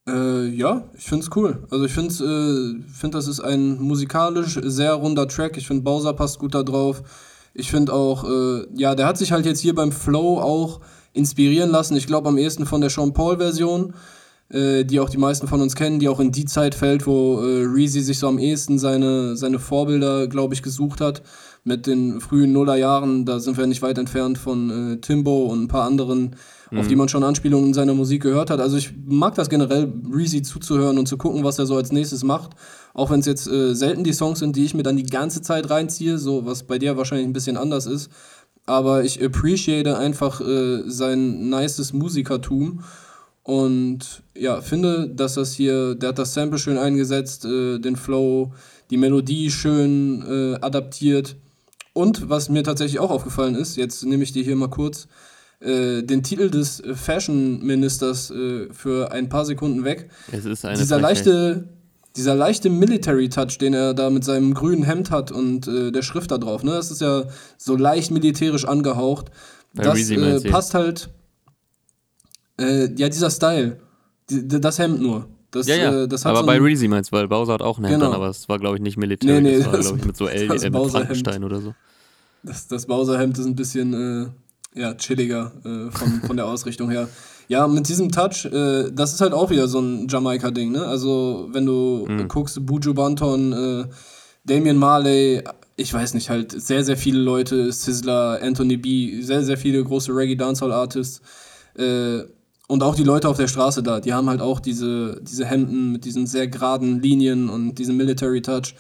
Äh, ja, ich finde es cool. Also ich finde, äh, find, das ist ein musikalisch sehr runder Track. Ich finde, Bowser passt gut da drauf. Ich finde auch, äh, ja, der hat sich halt jetzt hier beim Flow auch inspirieren lassen. Ich glaube am ehesten von der Sean Paul-Version, äh, die auch die meisten von uns kennen, die auch in die Zeit fällt, wo äh, Reezy sich so am ehesten seine, seine Vorbilder, glaube ich, gesucht hat. Mit den frühen Nullerjahren, da sind wir nicht weit entfernt von äh, Timbo und ein paar anderen, mhm. auf die man schon Anspielungen in seiner Musik gehört hat. Also ich mag das generell, Reezy zuzuhören und zu gucken, was er so als nächstes macht. Auch wenn es jetzt äh, selten die Songs sind, die ich mir dann die ganze Zeit reinziehe, so was bei dir wahrscheinlich ein bisschen anders ist. Aber ich appreciate einfach äh, sein nices Musikertum und ja, finde, dass das hier, der hat das Sample schön eingesetzt, äh, den Flow, die Melodie schön äh, adaptiert. Und was mir tatsächlich auch aufgefallen ist, jetzt nehme ich dir hier mal kurz äh, den Titel des Fashion Ministers äh, für ein paar Sekunden weg. Es ist eine Dieser leichte, dieser leichte Military-Touch, den er da mit seinem grünen Hemd hat und äh, der Schrift da drauf, ne? Das ist ja so leicht militärisch angehaucht. Bei das äh, passt halt. Äh, ja, dieser Style. Die, das Hemd nur. Das, ja, ja. Äh, das aber so bei Reezy meinst du, weil Bowser hat auch ein Hemd genau. an, aber es war, glaube ich, nicht militärisch. Nee, nee, das war, glaube ich, mit so L äh, mit Frankenstein oder so. Das, das Bowser-Hemd ist ein bisschen äh, ja, chilliger äh, von, von der Ausrichtung her. Ja, mit diesem Touch, äh, das ist halt auch wieder so ein Jamaika-Ding, ne? Also, wenn du mhm. guckst, Buju Banton, äh, Damian Marley, ich weiß nicht, halt sehr, sehr viele Leute, Sizzler, Anthony B., sehr, sehr viele große Reggae-Dancehall-Artists. Äh, und auch die Leute auf der Straße da, die haben halt auch diese, diese Hemden mit diesen sehr geraden Linien und diesem Military Touch.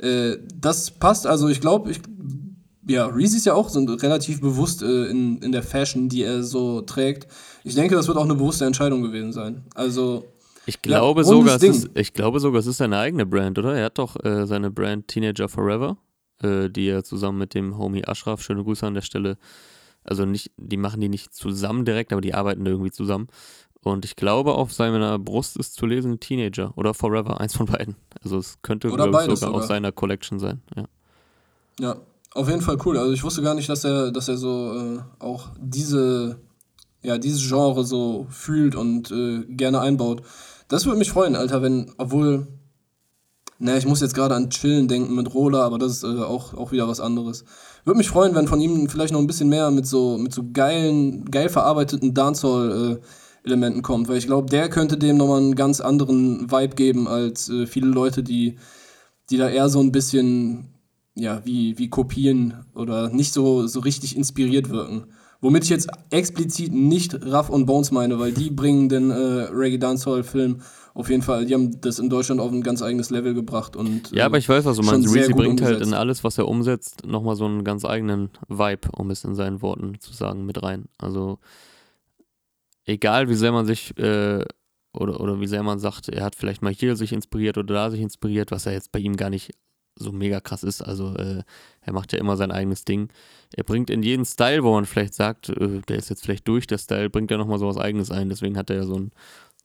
Äh, das passt, also ich glaube, ich, ja, Reezy ist ja auch so relativ bewusst äh, in, in der Fashion, die er so trägt. Ich denke, das wird auch eine bewusste Entscheidung gewesen sein. Also. Ich glaube, ja, sogar, es ist, ich glaube sogar, es ist seine eigene Brand, oder? Er hat doch äh, seine Brand Teenager Forever, äh, die er zusammen mit dem Homie Ashraf, schöne Grüße an der Stelle, also nicht, die machen die nicht zusammen direkt, aber die arbeiten irgendwie zusammen. Und ich glaube, auf seiner Brust ist zu lesen Teenager oder Forever, eins von beiden. Also es könnte oder sogar, sogar aus seiner Collection sein. Ja. ja, auf jeden Fall cool. Also ich wusste gar nicht, dass er, dass er so äh, auch diese ja, dieses Genre so fühlt und äh, gerne einbaut. Das würde mich freuen, Alter, wenn, obwohl, na, ich muss jetzt gerade an Chillen denken mit Roller, aber das ist äh, auch, auch wieder was anderes. Würde mich freuen, wenn von ihm vielleicht noch ein bisschen mehr mit so, mit so geilen, geil verarbeiteten Dancehall-Elementen äh, kommt, weil ich glaube, der könnte dem nochmal einen ganz anderen Vibe geben als äh, viele Leute, die, die da eher so ein bisschen, ja, wie, wie Kopien oder nicht so, so richtig inspiriert wirken. Womit ich jetzt explizit nicht Raff und Bones meine, weil die bringen den äh, Reggae Dancehall Film auf jeden Fall, die haben das in Deutschland auf ein ganz eigenes Level gebracht und Ja, aber ich weiß, was du meinst. Reezy bringt halt in alles, was er umsetzt, nochmal so einen ganz eigenen Vibe, um es in seinen Worten zu sagen, mit rein. Also egal wie sehr man sich äh, oder, oder wie sehr man sagt, er hat vielleicht mal hier sich inspiriert oder da sich inspiriert, was er jetzt bei ihm gar nicht so mega krass ist. Also äh, er macht ja immer sein eigenes Ding. Er bringt in jeden Style, wo man vielleicht sagt, äh, der ist jetzt vielleicht durch, der Style, bringt ja nochmal so was eigenes ein. Deswegen hat er ja so ein,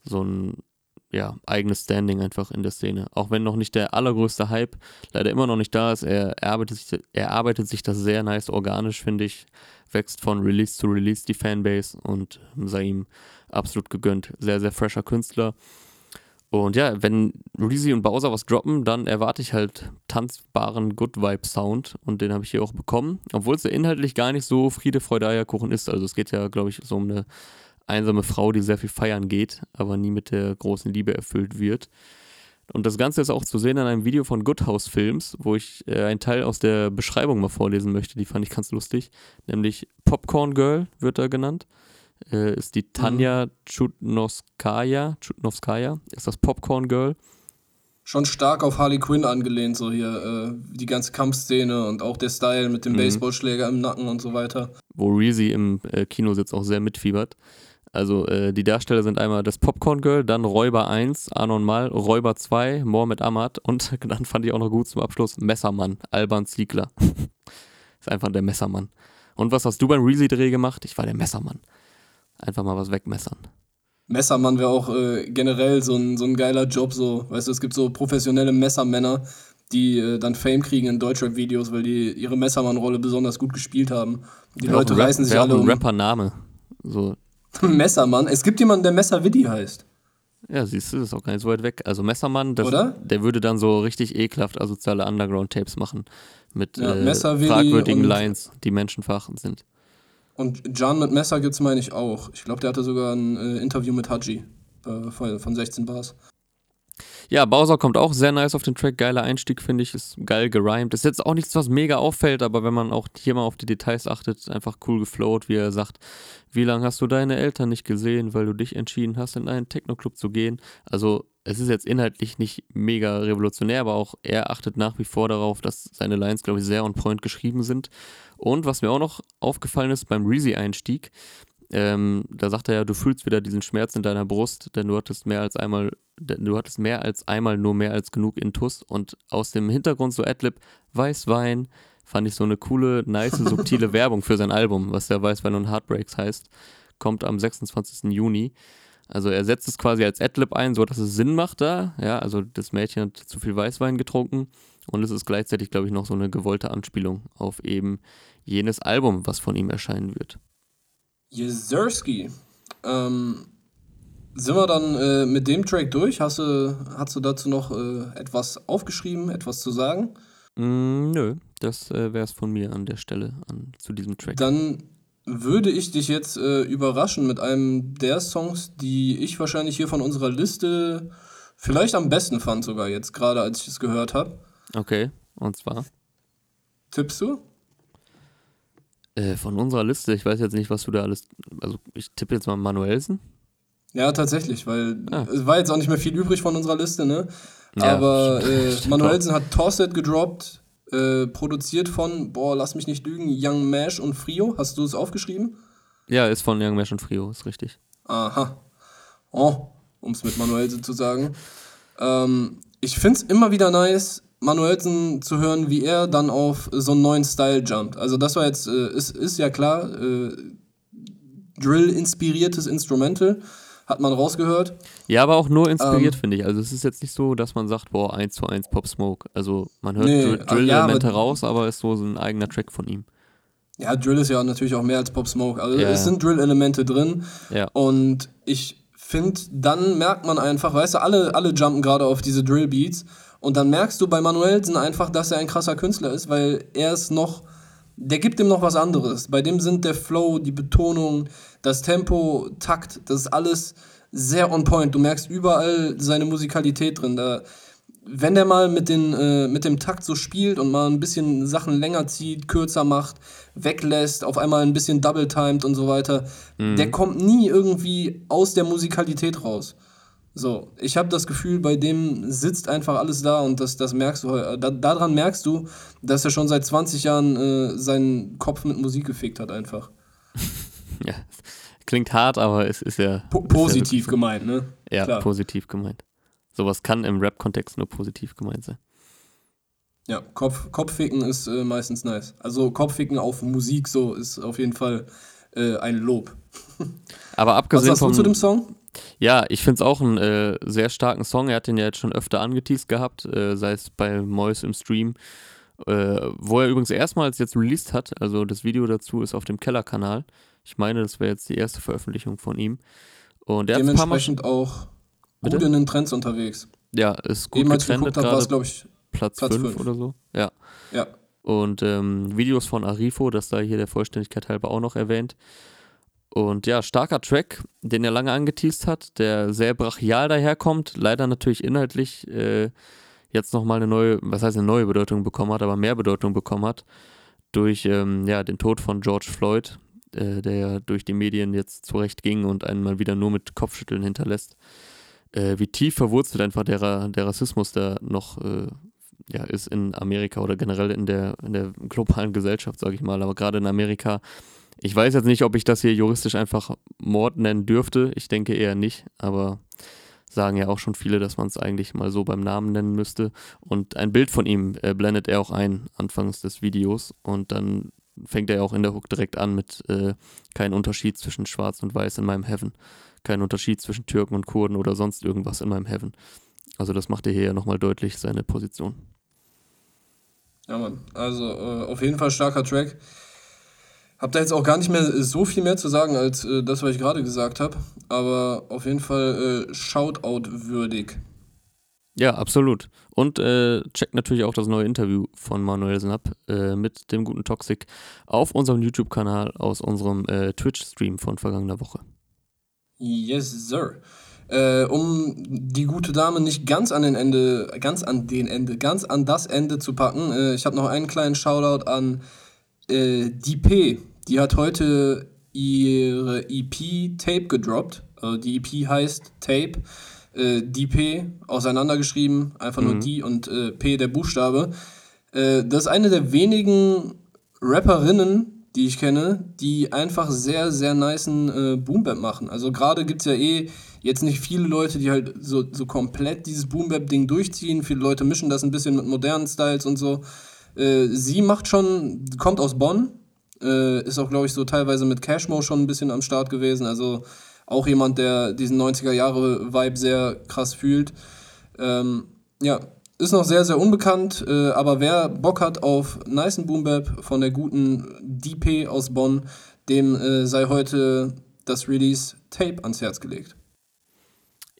so ein ja, eigenes Standing einfach in der Szene. Auch wenn noch nicht der allergrößte Hype leider immer noch nicht da ist, er, er, arbeitet, sich, er arbeitet sich das sehr nice organisch, finde ich. Wächst von Release zu Release die Fanbase und sei ihm absolut gegönnt. Sehr, sehr fresher Künstler. Und ja, wenn Reezy und Bowser was droppen, dann erwarte ich halt tanzbaren Good Vibe Sound und den habe ich hier auch bekommen, obwohl es ja inhaltlich gar nicht so Friede, Freude, Eierkuchen ist. Also es geht ja, glaube ich, so um eine einsame Frau, die sehr viel feiern geht, aber nie mit der großen Liebe erfüllt wird. Und das Ganze ist auch zu sehen in einem Video von Good House Films, wo ich äh, einen Teil aus der Beschreibung mal vorlesen möchte, die fand ich ganz lustig, nämlich Popcorn Girl wird da genannt äh, ist die Tanja mhm. Chutnovskaya. Chutnovskaya ist das Popcorn Girl. Schon stark auf Harley Quinn angelehnt, so hier äh, die ganze Kampfszene und auch der Style mit dem mhm. Baseballschläger im Nacken und so weiter. Wo Reezy im äh, Kinositz auch sehr mitfiebert. Also äh, die Darsteller sind einmal das Popcorn Girl, dann Räuber 1, Anon Mal, Räuber 2, Mohamed Ahmad und dann fand ich auch noch gut zum Abschluss Messermann, Alban Ziegler. ist einfach der Messermann. Und was hast du beim Reezy-Dreh gemacht? Ich war der Messermann einfach mal was wegmessern. Messermann wäre auch äh, generell so ein, so ein geiler Job, so, weißt du, es gibt so professionelle Messermänner, die äh, dann Fame kriegen in Deutschrap-Videos, weil die ihre Messermann-Rolle besonders gut gespielt haben. Die wär Leute reißen sich alle um. ein Rapper-Name. So. Messermann? Es gibt jemanden, der Messerwiddy heißt. Ja, siehst du, das ist auch gar nicht so weit weg. Also Messermann, das, der würde dann so richtig ekelhaft asoziale Underground-Tapes machen. Mit ja, äh, fragwürdigen Lines, die menschenverachtend sind. Und John mit Messer gibt es, meine ich, auch. Ich glaube, der hatte sogar ein äh, Interview mit Haji äh, von 16 Bars. Ja, Bowser kommt auch sehr nice auf den Track. Geiler Einstieg, finde ich. Ist geil gerimt. Ist jetzt auch nichts, was mega auffällt, aber wenn man auch hier mal auf die Details achtet, einfach cool geflowt, wie er sagt, wie lange hast du deine Eltern nicht gesehen, weil du dich entschieden hast, in einen Techno-Club zu gehen. Also, es ist jetzt inhaltlich nicht mega revolutionär, aber auch er achtet nach wie vor darauf, dass seine Lines, glaube ich, sehr on point geschrieben sind. Und was mir auch noch aufgefallen ist beim Reezy-Einstieg, ähm, da sagt er ja, du fühlst wieder diesen Schmerz in deiner Brust, denn du hattest mehr als einmal, du hattest mehr als einmal nur mehr als genug Intus und aus dem Hintergrund so Adlib, Weißwein, fand ich so eine coole, nice, subtile Werbung für sein Album, was ja Weißwein und Heartbreaks heißt, kommt am 26. Juni. Also er setzt es quasi als Adlib ein, so dass es Sinn macht da, ja, also das Mädchen hat zu viel Weißwein getrunken und es ist gleichzeitig, glaube ich, noch so eine gewollte Anspielung auf eben jenes Album, was von ihm erscheinen wird. Jezerski. Ähm, sind wir dann äh, mit dem Track durch? Hast du, hast du dazu noch äh, etwas aufgeschrieben, etwas zu sagen? Mm, nö, das äh, wäre es von mir an der Stelle an, zu diesem Track. Dann würde ich dich jetzt äh, überraschen mit einem der Songs, die ich wahrscheinlich hier von unserer Liste vielleicht am besten fand, sogar jetzt, gerade als ich es gehört habe. Okay, und zwar? Tippst du? Äh, von unserer Liste, ich weiß jetzt nicht, was du da alles. Also, ich tippe jetzt mal Manuelsen. Ja, tatsächlich, weil ah. es war jetzt auch nicht mehr viel übrig von unserer Liste, ne? Ja, Aber äh, Manuelsen hat Torset gedroppt, äh, produziert von, boah, lass mich nicht lügen, Young Mash und Frio. Hast du es aufgeschrieben? Ja, ist von Young Mash und Frio, ist richtig. Aha. Oh, um es mit Manuelsen zu sagen. Ähm, ich finde es immer wieder nice, Manuelsen zu hören, wie er dann auf so einen neuen Style jumpt. Also das war jetzt, äh, ist, ist ja klar, äh, Drill-inspiriertes Instrumental, hat man rausgehört. Ja, aber auch nur inspiriert, ähm, finde ich. Also es ist jetzt nicht so, dass man sagt, boah, 1 zu 1 Pop Smoke. Also man hört nee, Drill-Elemente ja, raus, aber ist so, so ein eigener Track von ihm. Ja, Drill ist ja natürlich auch mehr als Pop Smoke. Also ja. es sind Drill-Elemente drin. Ja. Und ich finde, dann merkt man einfach, weißt du, alle, alle jumpen gerade auf diese Drill-Beats und dann merkst du bei Manuelsen einfach, dass er ein krasser Künstler ist, weil er ist noch, der gibt ihm noch was anderes. Bei dem sind der Flow, die Betonung, das Tempo, Takt, das ist alles sehr on point. Du merkst überall seine Musikalität drin. Da, wenn der mal mit, den, äh, mit dem Takt so spielt und mal ein bisschen Sachen länger zieht, kürzer macht, weglässt, auf einmal ein bisschen double-timed und so weiter, mhm. der kommt nie irgendwie aus der Musikalität raus. So, ich habe das Gefühl, bei dem sitzt einfach alles da und das, das merkst du, da, daran merkst du, dass er schon seit 20 Jahren äh, seinen Kopf mit Musik gefickt hat einfach. ja, klingt hart, aber es ist ja... Po positiv ist ja gemeint, ne? Ja, Klar. positiv gemeint. Sowas kann im Rap-Kontext nur positiv gemeint sein. Ja, Kopf, Kopfficken ist äh, meistens nice. Also Kopfficken auf Musik so ist auf jeden Fall äh, ein Lob. Aber abgesehen Was sagst du zu dem Song? Ja, ich finde es auch einen äh, sehr starken Song. Er hat den ja jetzt schon öfter angeteased gehabt, äh, sei es bei Mois im Stream, äh, wo er übrigens erstmals jetzt released hat. Also das Video dazu ist auf dem Keller-Kanal. Ich meine, das wäre jetzt die erste Veröffentlichung von ihm. Und der Dementsprechend auch gut Bitte? in den Trends unterwegs. Ja, ist gut Eben, getrennt gerade. glaube ich, Platz 5 oder so. Ja. Ja. Und ähm, Videos von Arifo, das sei hier der Vollständigkeit halber auch noch erwähnt. Und ja, starker Track, den er lange angeteased hat, der sehr brachial daherkommt, leider natürlich inhaltlich äh, jetzt nochmal eine neue, was heißt eine neue Bedeutung bekommen hat, aber mehr Bedeutung bekommen hat durch ähm, ja, den Tod von George Floyd, äh, der ja durch die Medien jetzt zurecht ging und einen mal wieder nur mit Kopfschütteln hinterlässt. Äh, wie tief verwurzelt einfach der, der Rassismus da noch äh, ja, ist in Amerika oder generell in der, in der globalen Gesellschaft, sage ich mal. Aber gerade in Amerika ich weiß jetzt nicht, ob ich das hier juristisch einfach Mord nennen dürfte. Ich denke eher nicht, aber sagen ja auch schon viele, dass man es eigentlich mal so beim Namen nennen müsste. Und ein Bild von ihm äh, blendet er auch ein, anfangs des Videos. Und dann fängt er auch in der Hook direkt an mit äh, kein Unterschied zwischen Schwarz und Weiß in meinem Heaven. Kein Unterschied zwischen Türken und Kurden oder sonst irgendwas in meinem Heaven. Also das macht er hier ja nochmal deutlich, seine Position. Ja, Mann. Also äh, auf jeden Fall starker Track. Hab da jetzt auch gar nicht mehr so viel mehr zu sagen als äh, das, was ich gerade gesagt habe. Aber auf jeden Fall äh, Shoutout-würdig. Ja, absolut. Und äh, checkt natürlich auch das neue Interview von Manuel Snap äh, mit dem guten Toxic auf unserem YouTube-Kanal aus unserem äh, Twitch-Stream von vergangener Woche. Yes, sir. Äh, um die gute Dame nicht ganz an den Ende, ganz an den Ende, ganz an das Ende zu packen, äh, ich habe noch einen kleinen Shoutout an äh, DP, die hat heute ihre EP Tape gedroppt. Also die EP heißt Tape. Äh, DP auseinandergeschrieben, einfach mhm. nur die und äh, P der Buchstabe. Äh, das ist eine der wenigen Rapperinnen, die ich kenne, die einfach sehr, sehr niceen äh, Boombap machen. Also gerade gibt es ja eh jetzt nicht viele Leute, die halt so, so komplett dieses Boombap-Ding durchziehen. Viele Leute mischen das ein bisschen mit modernen Styles und so. Äh, sie macht schon, kommt aus Bonn, äh, ist auch, glaube ich, so teilweise mit Cashmo schon ein bisschen am Start gewesen. Also auch jemand, der diesen 90er-Jahre-Vibe sehr krass fühlt. Ähm, ja, ist noch sehr, sehr unbekannt, äh, aber wer Bock hat auf nice Boom Bap von der guten DP aus Bonn, dem äh, sei heute das Release Tape ans Herz gelegt.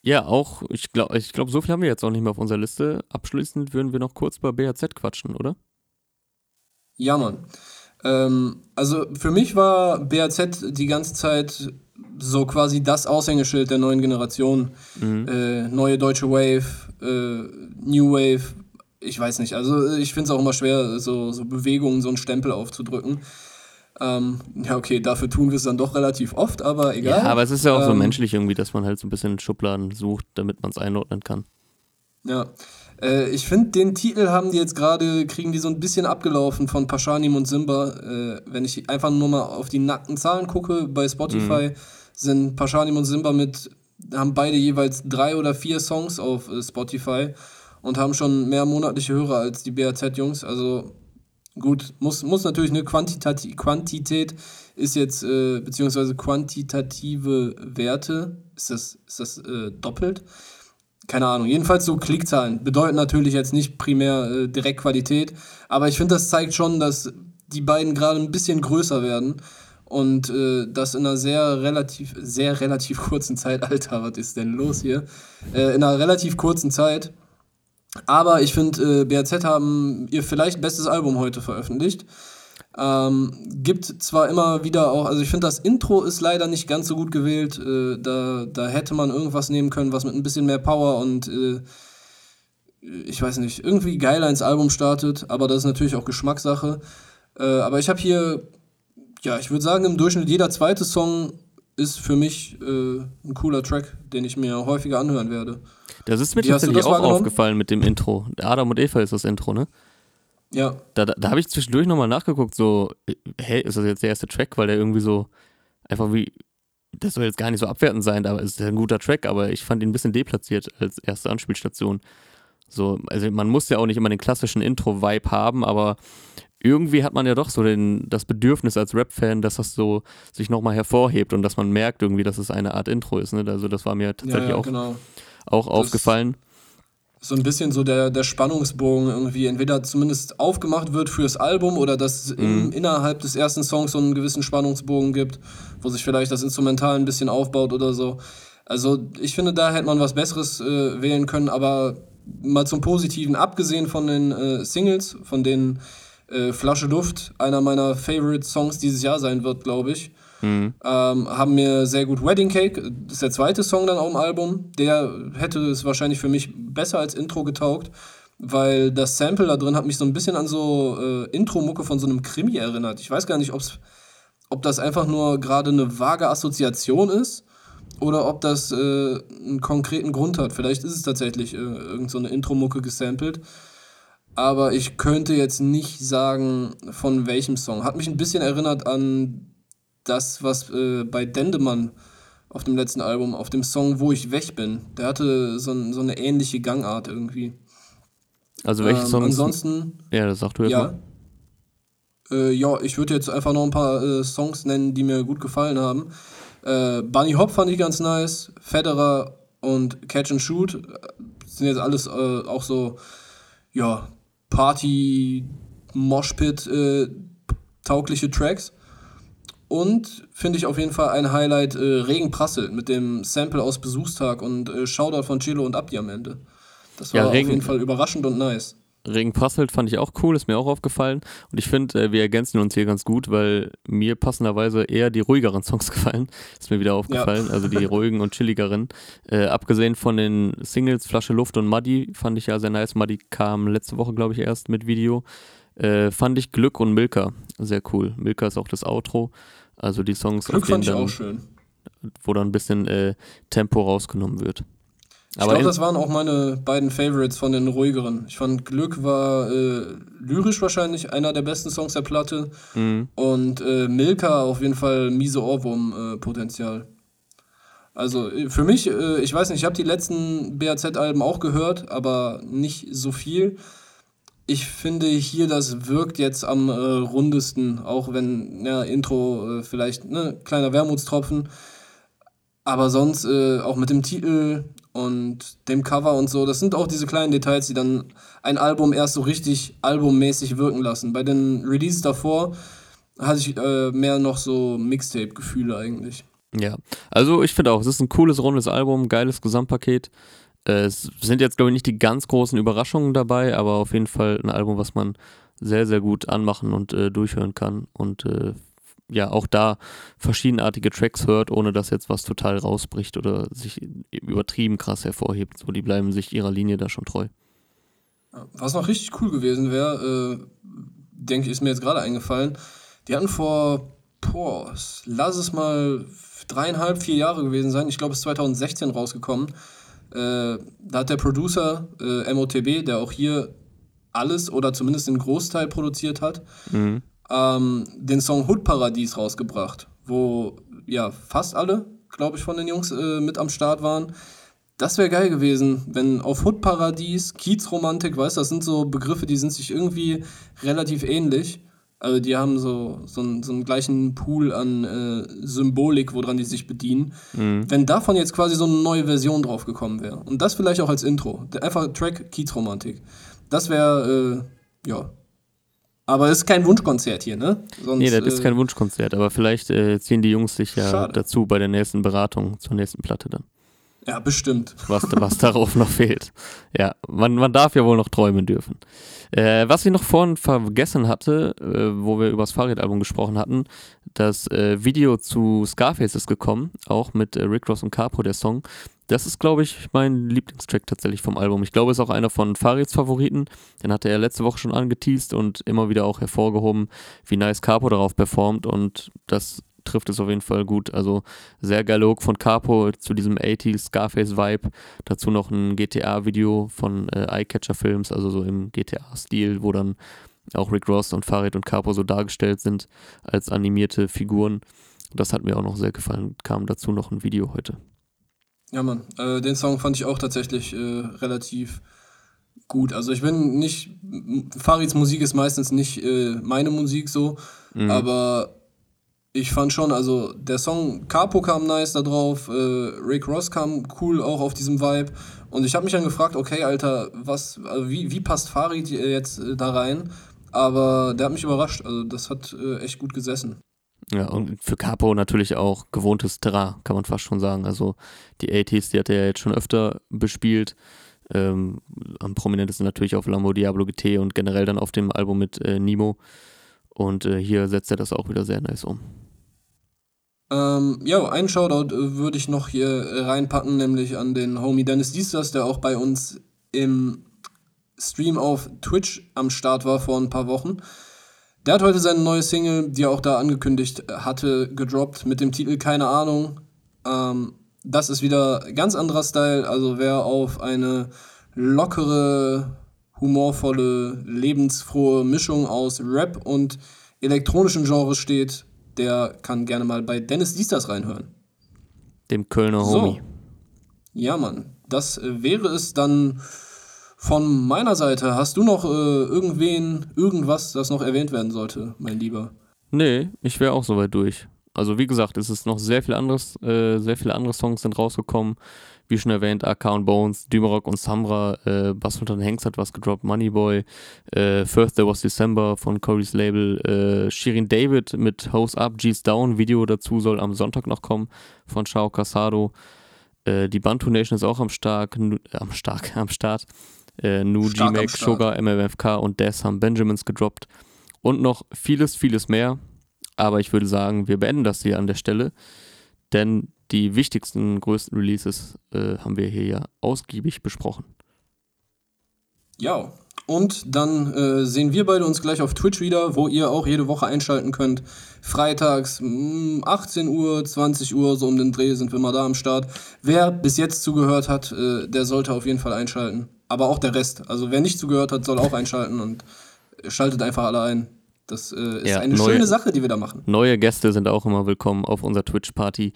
Ja, auch, ich glaube, ich glaub, so viel haben wir jetzt auch nicht mehr auf unserer Liste. Abschließend würden wir noch kurz bei BHZ quatschen, oder? Ja, Mann. Ähm, also für mich war BAZ die ganze Zeit so quasi das Aushängeschild der neuen Generation. Mhm. Äh, neue deutsche Wave, äh, New Wave, ich weiß nicht. Also ich finde es auch immer schwer, so, so Bewegungen, so einen Stempel aufzudrücken. Ähm, ja, okay, dafür tun wir es dann doch relativ oft, aber egal. Ja, aber es ist ja auch ähm, so menschlich irgendwie, dass man halt so ein bisschen Schubladen sucht, damit man es einordnen kann. Ja, äh, ich finde, den Titel haben die jetzt gerade, kriegen die so ein bisschen abgelaufen von Paschanim und Simba. Äh, wenn ich einfach nur mal auf die nackten Zahlen gucke, bei Spotify mhm. sind Paschanim und Simba mit, haben beide jeweils drei oder vier Songs auf äh, Spotify und haben schon mehr monatliche Hörer als die BAZ-Jungs. Also gut, muss, muss natürlich eine Quantität, Quantität ist jetzt, äh, beziehungsweise quantitative Werte, ist das, ist das äh, doppelt? Keine Ahnung, jedenfalls so Klickzahlen bedeuten natürlich jetzt nicht primär äh, direkt Qualität, aber ich finde, das zeigt schon, dass die beiden gerade ein bisschen größer werden und äh, das in einer sehr relativ, sehr relativ kurzen Zeit, Alter, was ist denn los hier? Äh, in einer relativ kurzen Zeit. Aber ich finde, äh, BRZ haben ihr vielleicht bestes Album heute veröffentlicht. Ähm, gibt zwar immer wieder auch, also ich finde, das Intro ist leider nicht ganz so gut gewählt. Äh, da, da hätte man irgendwas nehmen können, was mit ein bisschen mehr Power und äh, ich weiß nicht, irgendwie geiler ins Album startet, aber das ist natürlich auch Geschmackssache. Äh, aber ich habe hier, ja, ich würde sagen, im Durchschnitt jeder zweite Song ist für mich äh, ein cooler Track, den ich mir häufiger anhören werde. Das ist mir tatsächlich auch aufgefallen mit dem Intro. Adam und Eva ist das Intro, ne? Ja. Da, da, da habe ich zwischendurch nochmal nachgeguckt, so, hey, ist das jetzt der erste Track, weil der irgendwie so einfach wie, das soll jetzt gar nicht so abwertend sein, aber es ist ein guter Track, aber ich fand ihn ein bisschen deplatziert als erste Anspielstation. So, also man muss ja auch nicht immer den klassischen Intro-Vibe haben, aber irgendwie hat man ja doch so den, das Bedürfnis als Rap-Fan, dass das so sich nochmal hervorhebt und dass man merkt irgendwie, dass es eine Art Intro ist. Ne? Also das war mir tatsächlich ja, ja, auch, genau. auch aufgefallen. So ein bisschen so der, der Spannungsbogen irgendwie entweder zumindest aufgemacht wird fürs Album oder dass es mhm. innerhalb des ersten Songs so einen gewissen Spannungsbogen gibt, wo sich vielleicht das Instrumental ein bisschen aufbaut oder so. Also ich finde, da hätte man was Besseres äh, wählen können, aber mal zum Positiven, abgesehen von den äh, Singles, von denen äh, Flasche Luft, einer meiner Favorite Songs dieses Jahr sein wird, glaube ich. Mhm. Ähm, haben mir sehr gut Wedding Cake, das ist der zweite Song dann auf dem Album. Der hätte es wahrscheinlich für mich besser als Intro getaugt, weil das Sample da drin hat mich so ein bisschen an so äh, Intro-Mucke von so einem Krimi erinnert. Ich weiß gar nicht, ob's, ob das einfach nur gerade eine vage Assoziation ist oder ob das äh, einen konkreten Grund hat. Vielleicht ist es tatsächlich äh, irgendeine so Intro-Mucke gesampelt aber ich könnte jetzt nicht sagen, von welchem Song. Hat mich ein bisschen erinnert an das, was äh, bei Dendemann auf dem letzten Album, auf dem Song Wo ich weg bin. Der hatte so, so eine ähnliche Gangart irgendwie. Also welche ähm, Songs? Ansonsten. Ja, das sagst du jetzt ja. mal. Äh, ja, ich würde jetzt einfach noch ein paar äh, Songs nennen, die mir gut gefallen haben. Äh, Bunny Hop fand ich ganz nice. Federer und Catch and Shoot äh, sind jetzt alles äh, auch so, ja, Party, Moshpit äh, taugliche Tracks. Und finde ich auf jeden Fall ein Highlight äh, Regen prasselt mit dem Sample aus Besuchstag und äh, Shoutout von Chilo und Abdi am Ende. Das war ja, Regen, auf jeden Fall überraschend und nice. Regen prasselt fand ich auch cool, ist mir auch aufgefallen. Und ich finde, äh, wir ergänzen uns hier ganz gut, weil mir passenderweise eher die ruhigeren Songs gefallen. Ist mir wieder aufgefallen. Ja. Also die ruhigen und chilligeren. Äh, abgesehen von den Singles Flasche Luft und Muddy fand ich ja sehr nice. Muddy kam letzte Woche, glaube ich, erst mit Video. Äh, fand ich Glück und Milka sehr cool. Milka ist auch das Outro. Also die Songs, Glück fand ich dann, auch schön. wo dann ein bisschen äh, Tempo rausgenommen wird. Ich glaube, das waren auch meine beiden Favorites von den ruhigeren. Ich fand Glück war äh, lyrisch wahrscheinlich einer der besten Songs der Platte. Mhm. Und äh, Milka auf jeden Fall miese Ohrwurm-Potenzial. Also äh, für mich, äh, ich weiß nicht, ich habe die letzten BAZ-Alben auch gehört, aber nicht so viel. Ich finde hier, das wirkt jetzt am äh, rundesten, auch wenn, ja, Intro vielleicht, ne, kleiner Wermutstropfen. Aber sonst äh, auch mit dem Titel und dem Cover und so. Das sind auch diese kleinen Details, die dann ein Album erst so richtig albummäßig wirken lassen. Bei den Releases davor hatte ich äh, mehr noch so Mixtape-Gefühle eigentlich. Ja, also ich finde auch, es ist ein cooles, rundes Album, geiles Gesamtpaket. Es sind jetzt, glaube ich, nicht die ganz großen Überraschungen dabei, aber auf jeden Fall ein Album, was man sehr, sehr gut anmachen und äh, durchhören kann. Und äh, ja auch da verschiedenartige Tracks hört, ohne dass jetzt was total rausbricht oder sich übertrieben krass hervorhebt. So, die bleiben sich ihrer Linie da schon treu. Was noch richtig cool gewesen wäre, äh, denke ich, ist mir jetzt gerade eingefallen. Die hatten vor, boah, lass es mal dreieinhalb, vier Jahre gewesen sein. Ich glaube, es ist 2016 rausgekommen. Äh, da hat der Producer äh, MOTB, der auch hier alles oder zumindest den Großteil produziert hat, mhm ähm, den Song Hood Paradies rausgebracht, wo ja fast alle, glaube ich, von den Jungs äh, mit am Start waren. Das wäre geil gewesen, wenn auf Hood Paradies, Kiezromantik, weißt du, das sind so Begriffe, die sind sich irgendwie relativ ähnlich. Also die haben so, so, einen, so einen gleichen Pool an äh, Symbolik, woran die sich bedienen. Mhm. Wenn davon jetzt quasi so eine neue Version draufgekommen wäre. Und das vielleicht auch als Intro. Einfach Track Kiezromantik. Das wäre, äh, ja, aber es ist kein Wunschkonzert hier, ne? Sonst, nee, das ist kein äh, Wunschkonzert, aber vielleicht äh, ziehen die Jungs sich ja schade. dazu bei der nächsten Beratung zur nächsten Platte dann. Ja, bestimmt. Was, was darauf noch fehlt. Ja, man, man darf ja wohl noch träumen dürfen. Äh, was ich noch vorhin vergessen hatte, äh, wo wir über das Fahrradalbum gesprochen hatten, das äh, Video zu Scarface ist gekommen, auch mit äh, Rick Ross und Capo, der Song. Das ist, glaube ich, mein Lieblingstrack tatsächlich vom Album. Ich glaube, es ist auch einer von Farids Favoriten. Den hatte er letzte Woche schon angeteased und immer wieder auch hervorgehoben, wie nice Capo darauf performt. Und das trifft es auf jeden Fall gut. Also sehr geiler Hook von Capo zu diesem 80s Scarface-Vibe. Dazu noch ein GTA-Video von äh, Eyecatcher Films, also so im GTA-Stil, wo dann auch Rick Ross und Farid und Capo so dargestellt sind als animierte Figuren. Das hat mir auch noch sehr gefallen. Kam dazu noch ein Video heute. Ja, Mann. Äh, den Song fand ich auch tatsächlich äh, relativ gut. Also ich bin nicht, Farids Musik ist meistens nicht äh, meine Musik so, mhm. aber ich fand schon, also der Song Capo kam nice da drauf, äh, Rick Ross kam cool auch auf diesem Vibe und ich habe mich dann gefragt, okay, Alter, was, also wie, wie passt Farid jetzt äh, da rein? Aber der hat mich überrascht, also das hat äh, echt gut gesessen. Ja, und für Capo natürlich auch gewohntes Terrain, kann man fast schon sagen. Also die 80s, die hat er ja jetzt schon öfter bespielt. Ähm, am prominentesten natürlich auf Lambo Diablo GT und generell dann auf dem Album mit äh, Nemo. Und äh, hier setzt er das auch wieder sehr nice um. Ähm, ja, einen Shoutout äh, würde ich noch hier reinpacken, nämlich an den Homie Dennis Diestas, der auch bei uns im Stream auf Twitch am Start war vor ein paar Wochen. Der hat heute seine neue Single, die er auch da angekündigt hatte, gedroppt mit dem Titel Keine Ahnung. Ähm, das ist wieder ganz anderer Style. Also wer auf eine lockere, humorvolle, lebensfrohe Mischung aus Rap und elektronischen Genres steht, der kann gerne mal bei Dennis Diestas reinhören. Dem Kölner Homie. So. Ja, Mann. Das wäre es dann von meiner Seite. Hast du noch äh, irgendwen, irgendwas, das noch erwähnt werden sollte, mein Lieber? Nee, ich wäre auch soweit durch also wie gesagt, es ist noch sehr viel anderes, äh, sehr viele andere Songs sind rausgekommen. Wie schon erwähnt, AK und Bones, Dümerock und Samra, äh, Bass und Hanks hat was gedroppt, Moneyboy, äh, First Day Was December von Corey's Label, äh, Shirin David mit Hose Up, G's Down, Video dazu soll am Sonntag noch kommen von Shao Casado. Äh, die Bantu Nation ist auch am Stark, nu, am Stark, am Start. Äh, Nu, G-Mac, Sugar, MMFK und Des haben Benjamins gedroppt. Und noch vieles, vieles mehr. Aber ich würde sagen, wir beenden das hier an der Stelle, denn die wichtigsten, größten Releases äh, haben wir hier ja ausgiebig besprochen. Ja, und dann äh, sehen wir beide uns gleich auf Twitch wieder, wo ihr auch jede Woche einschalten könnt. Freitags mh, 18 Uhr, 20 Uhr, so um den Dreh sind wir mal da am Start. Wer bis jetzt zugehört hat, äh, der sollte auf jeden Fall einschalten. Aber auch der Rest. Also wer nicht zugehört hat, soll auch einschalten und schaltet einfach alle ein. Das äh, ist ja, eine neue, schöne Sache, die wir da machen. Neue Gäste sind auch immer willkommen auf unserer Twitch-Party.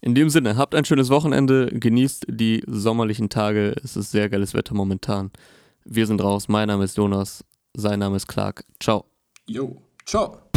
In dem Sinne, habt ein schönes Wochenende, genießt die sommerlichen Tage. Es ist sehr geiles Wetter momentan. Wir sind raus. Mein Name ist Jonas, sein Name ist Clark. Ciao. Jo, ciao.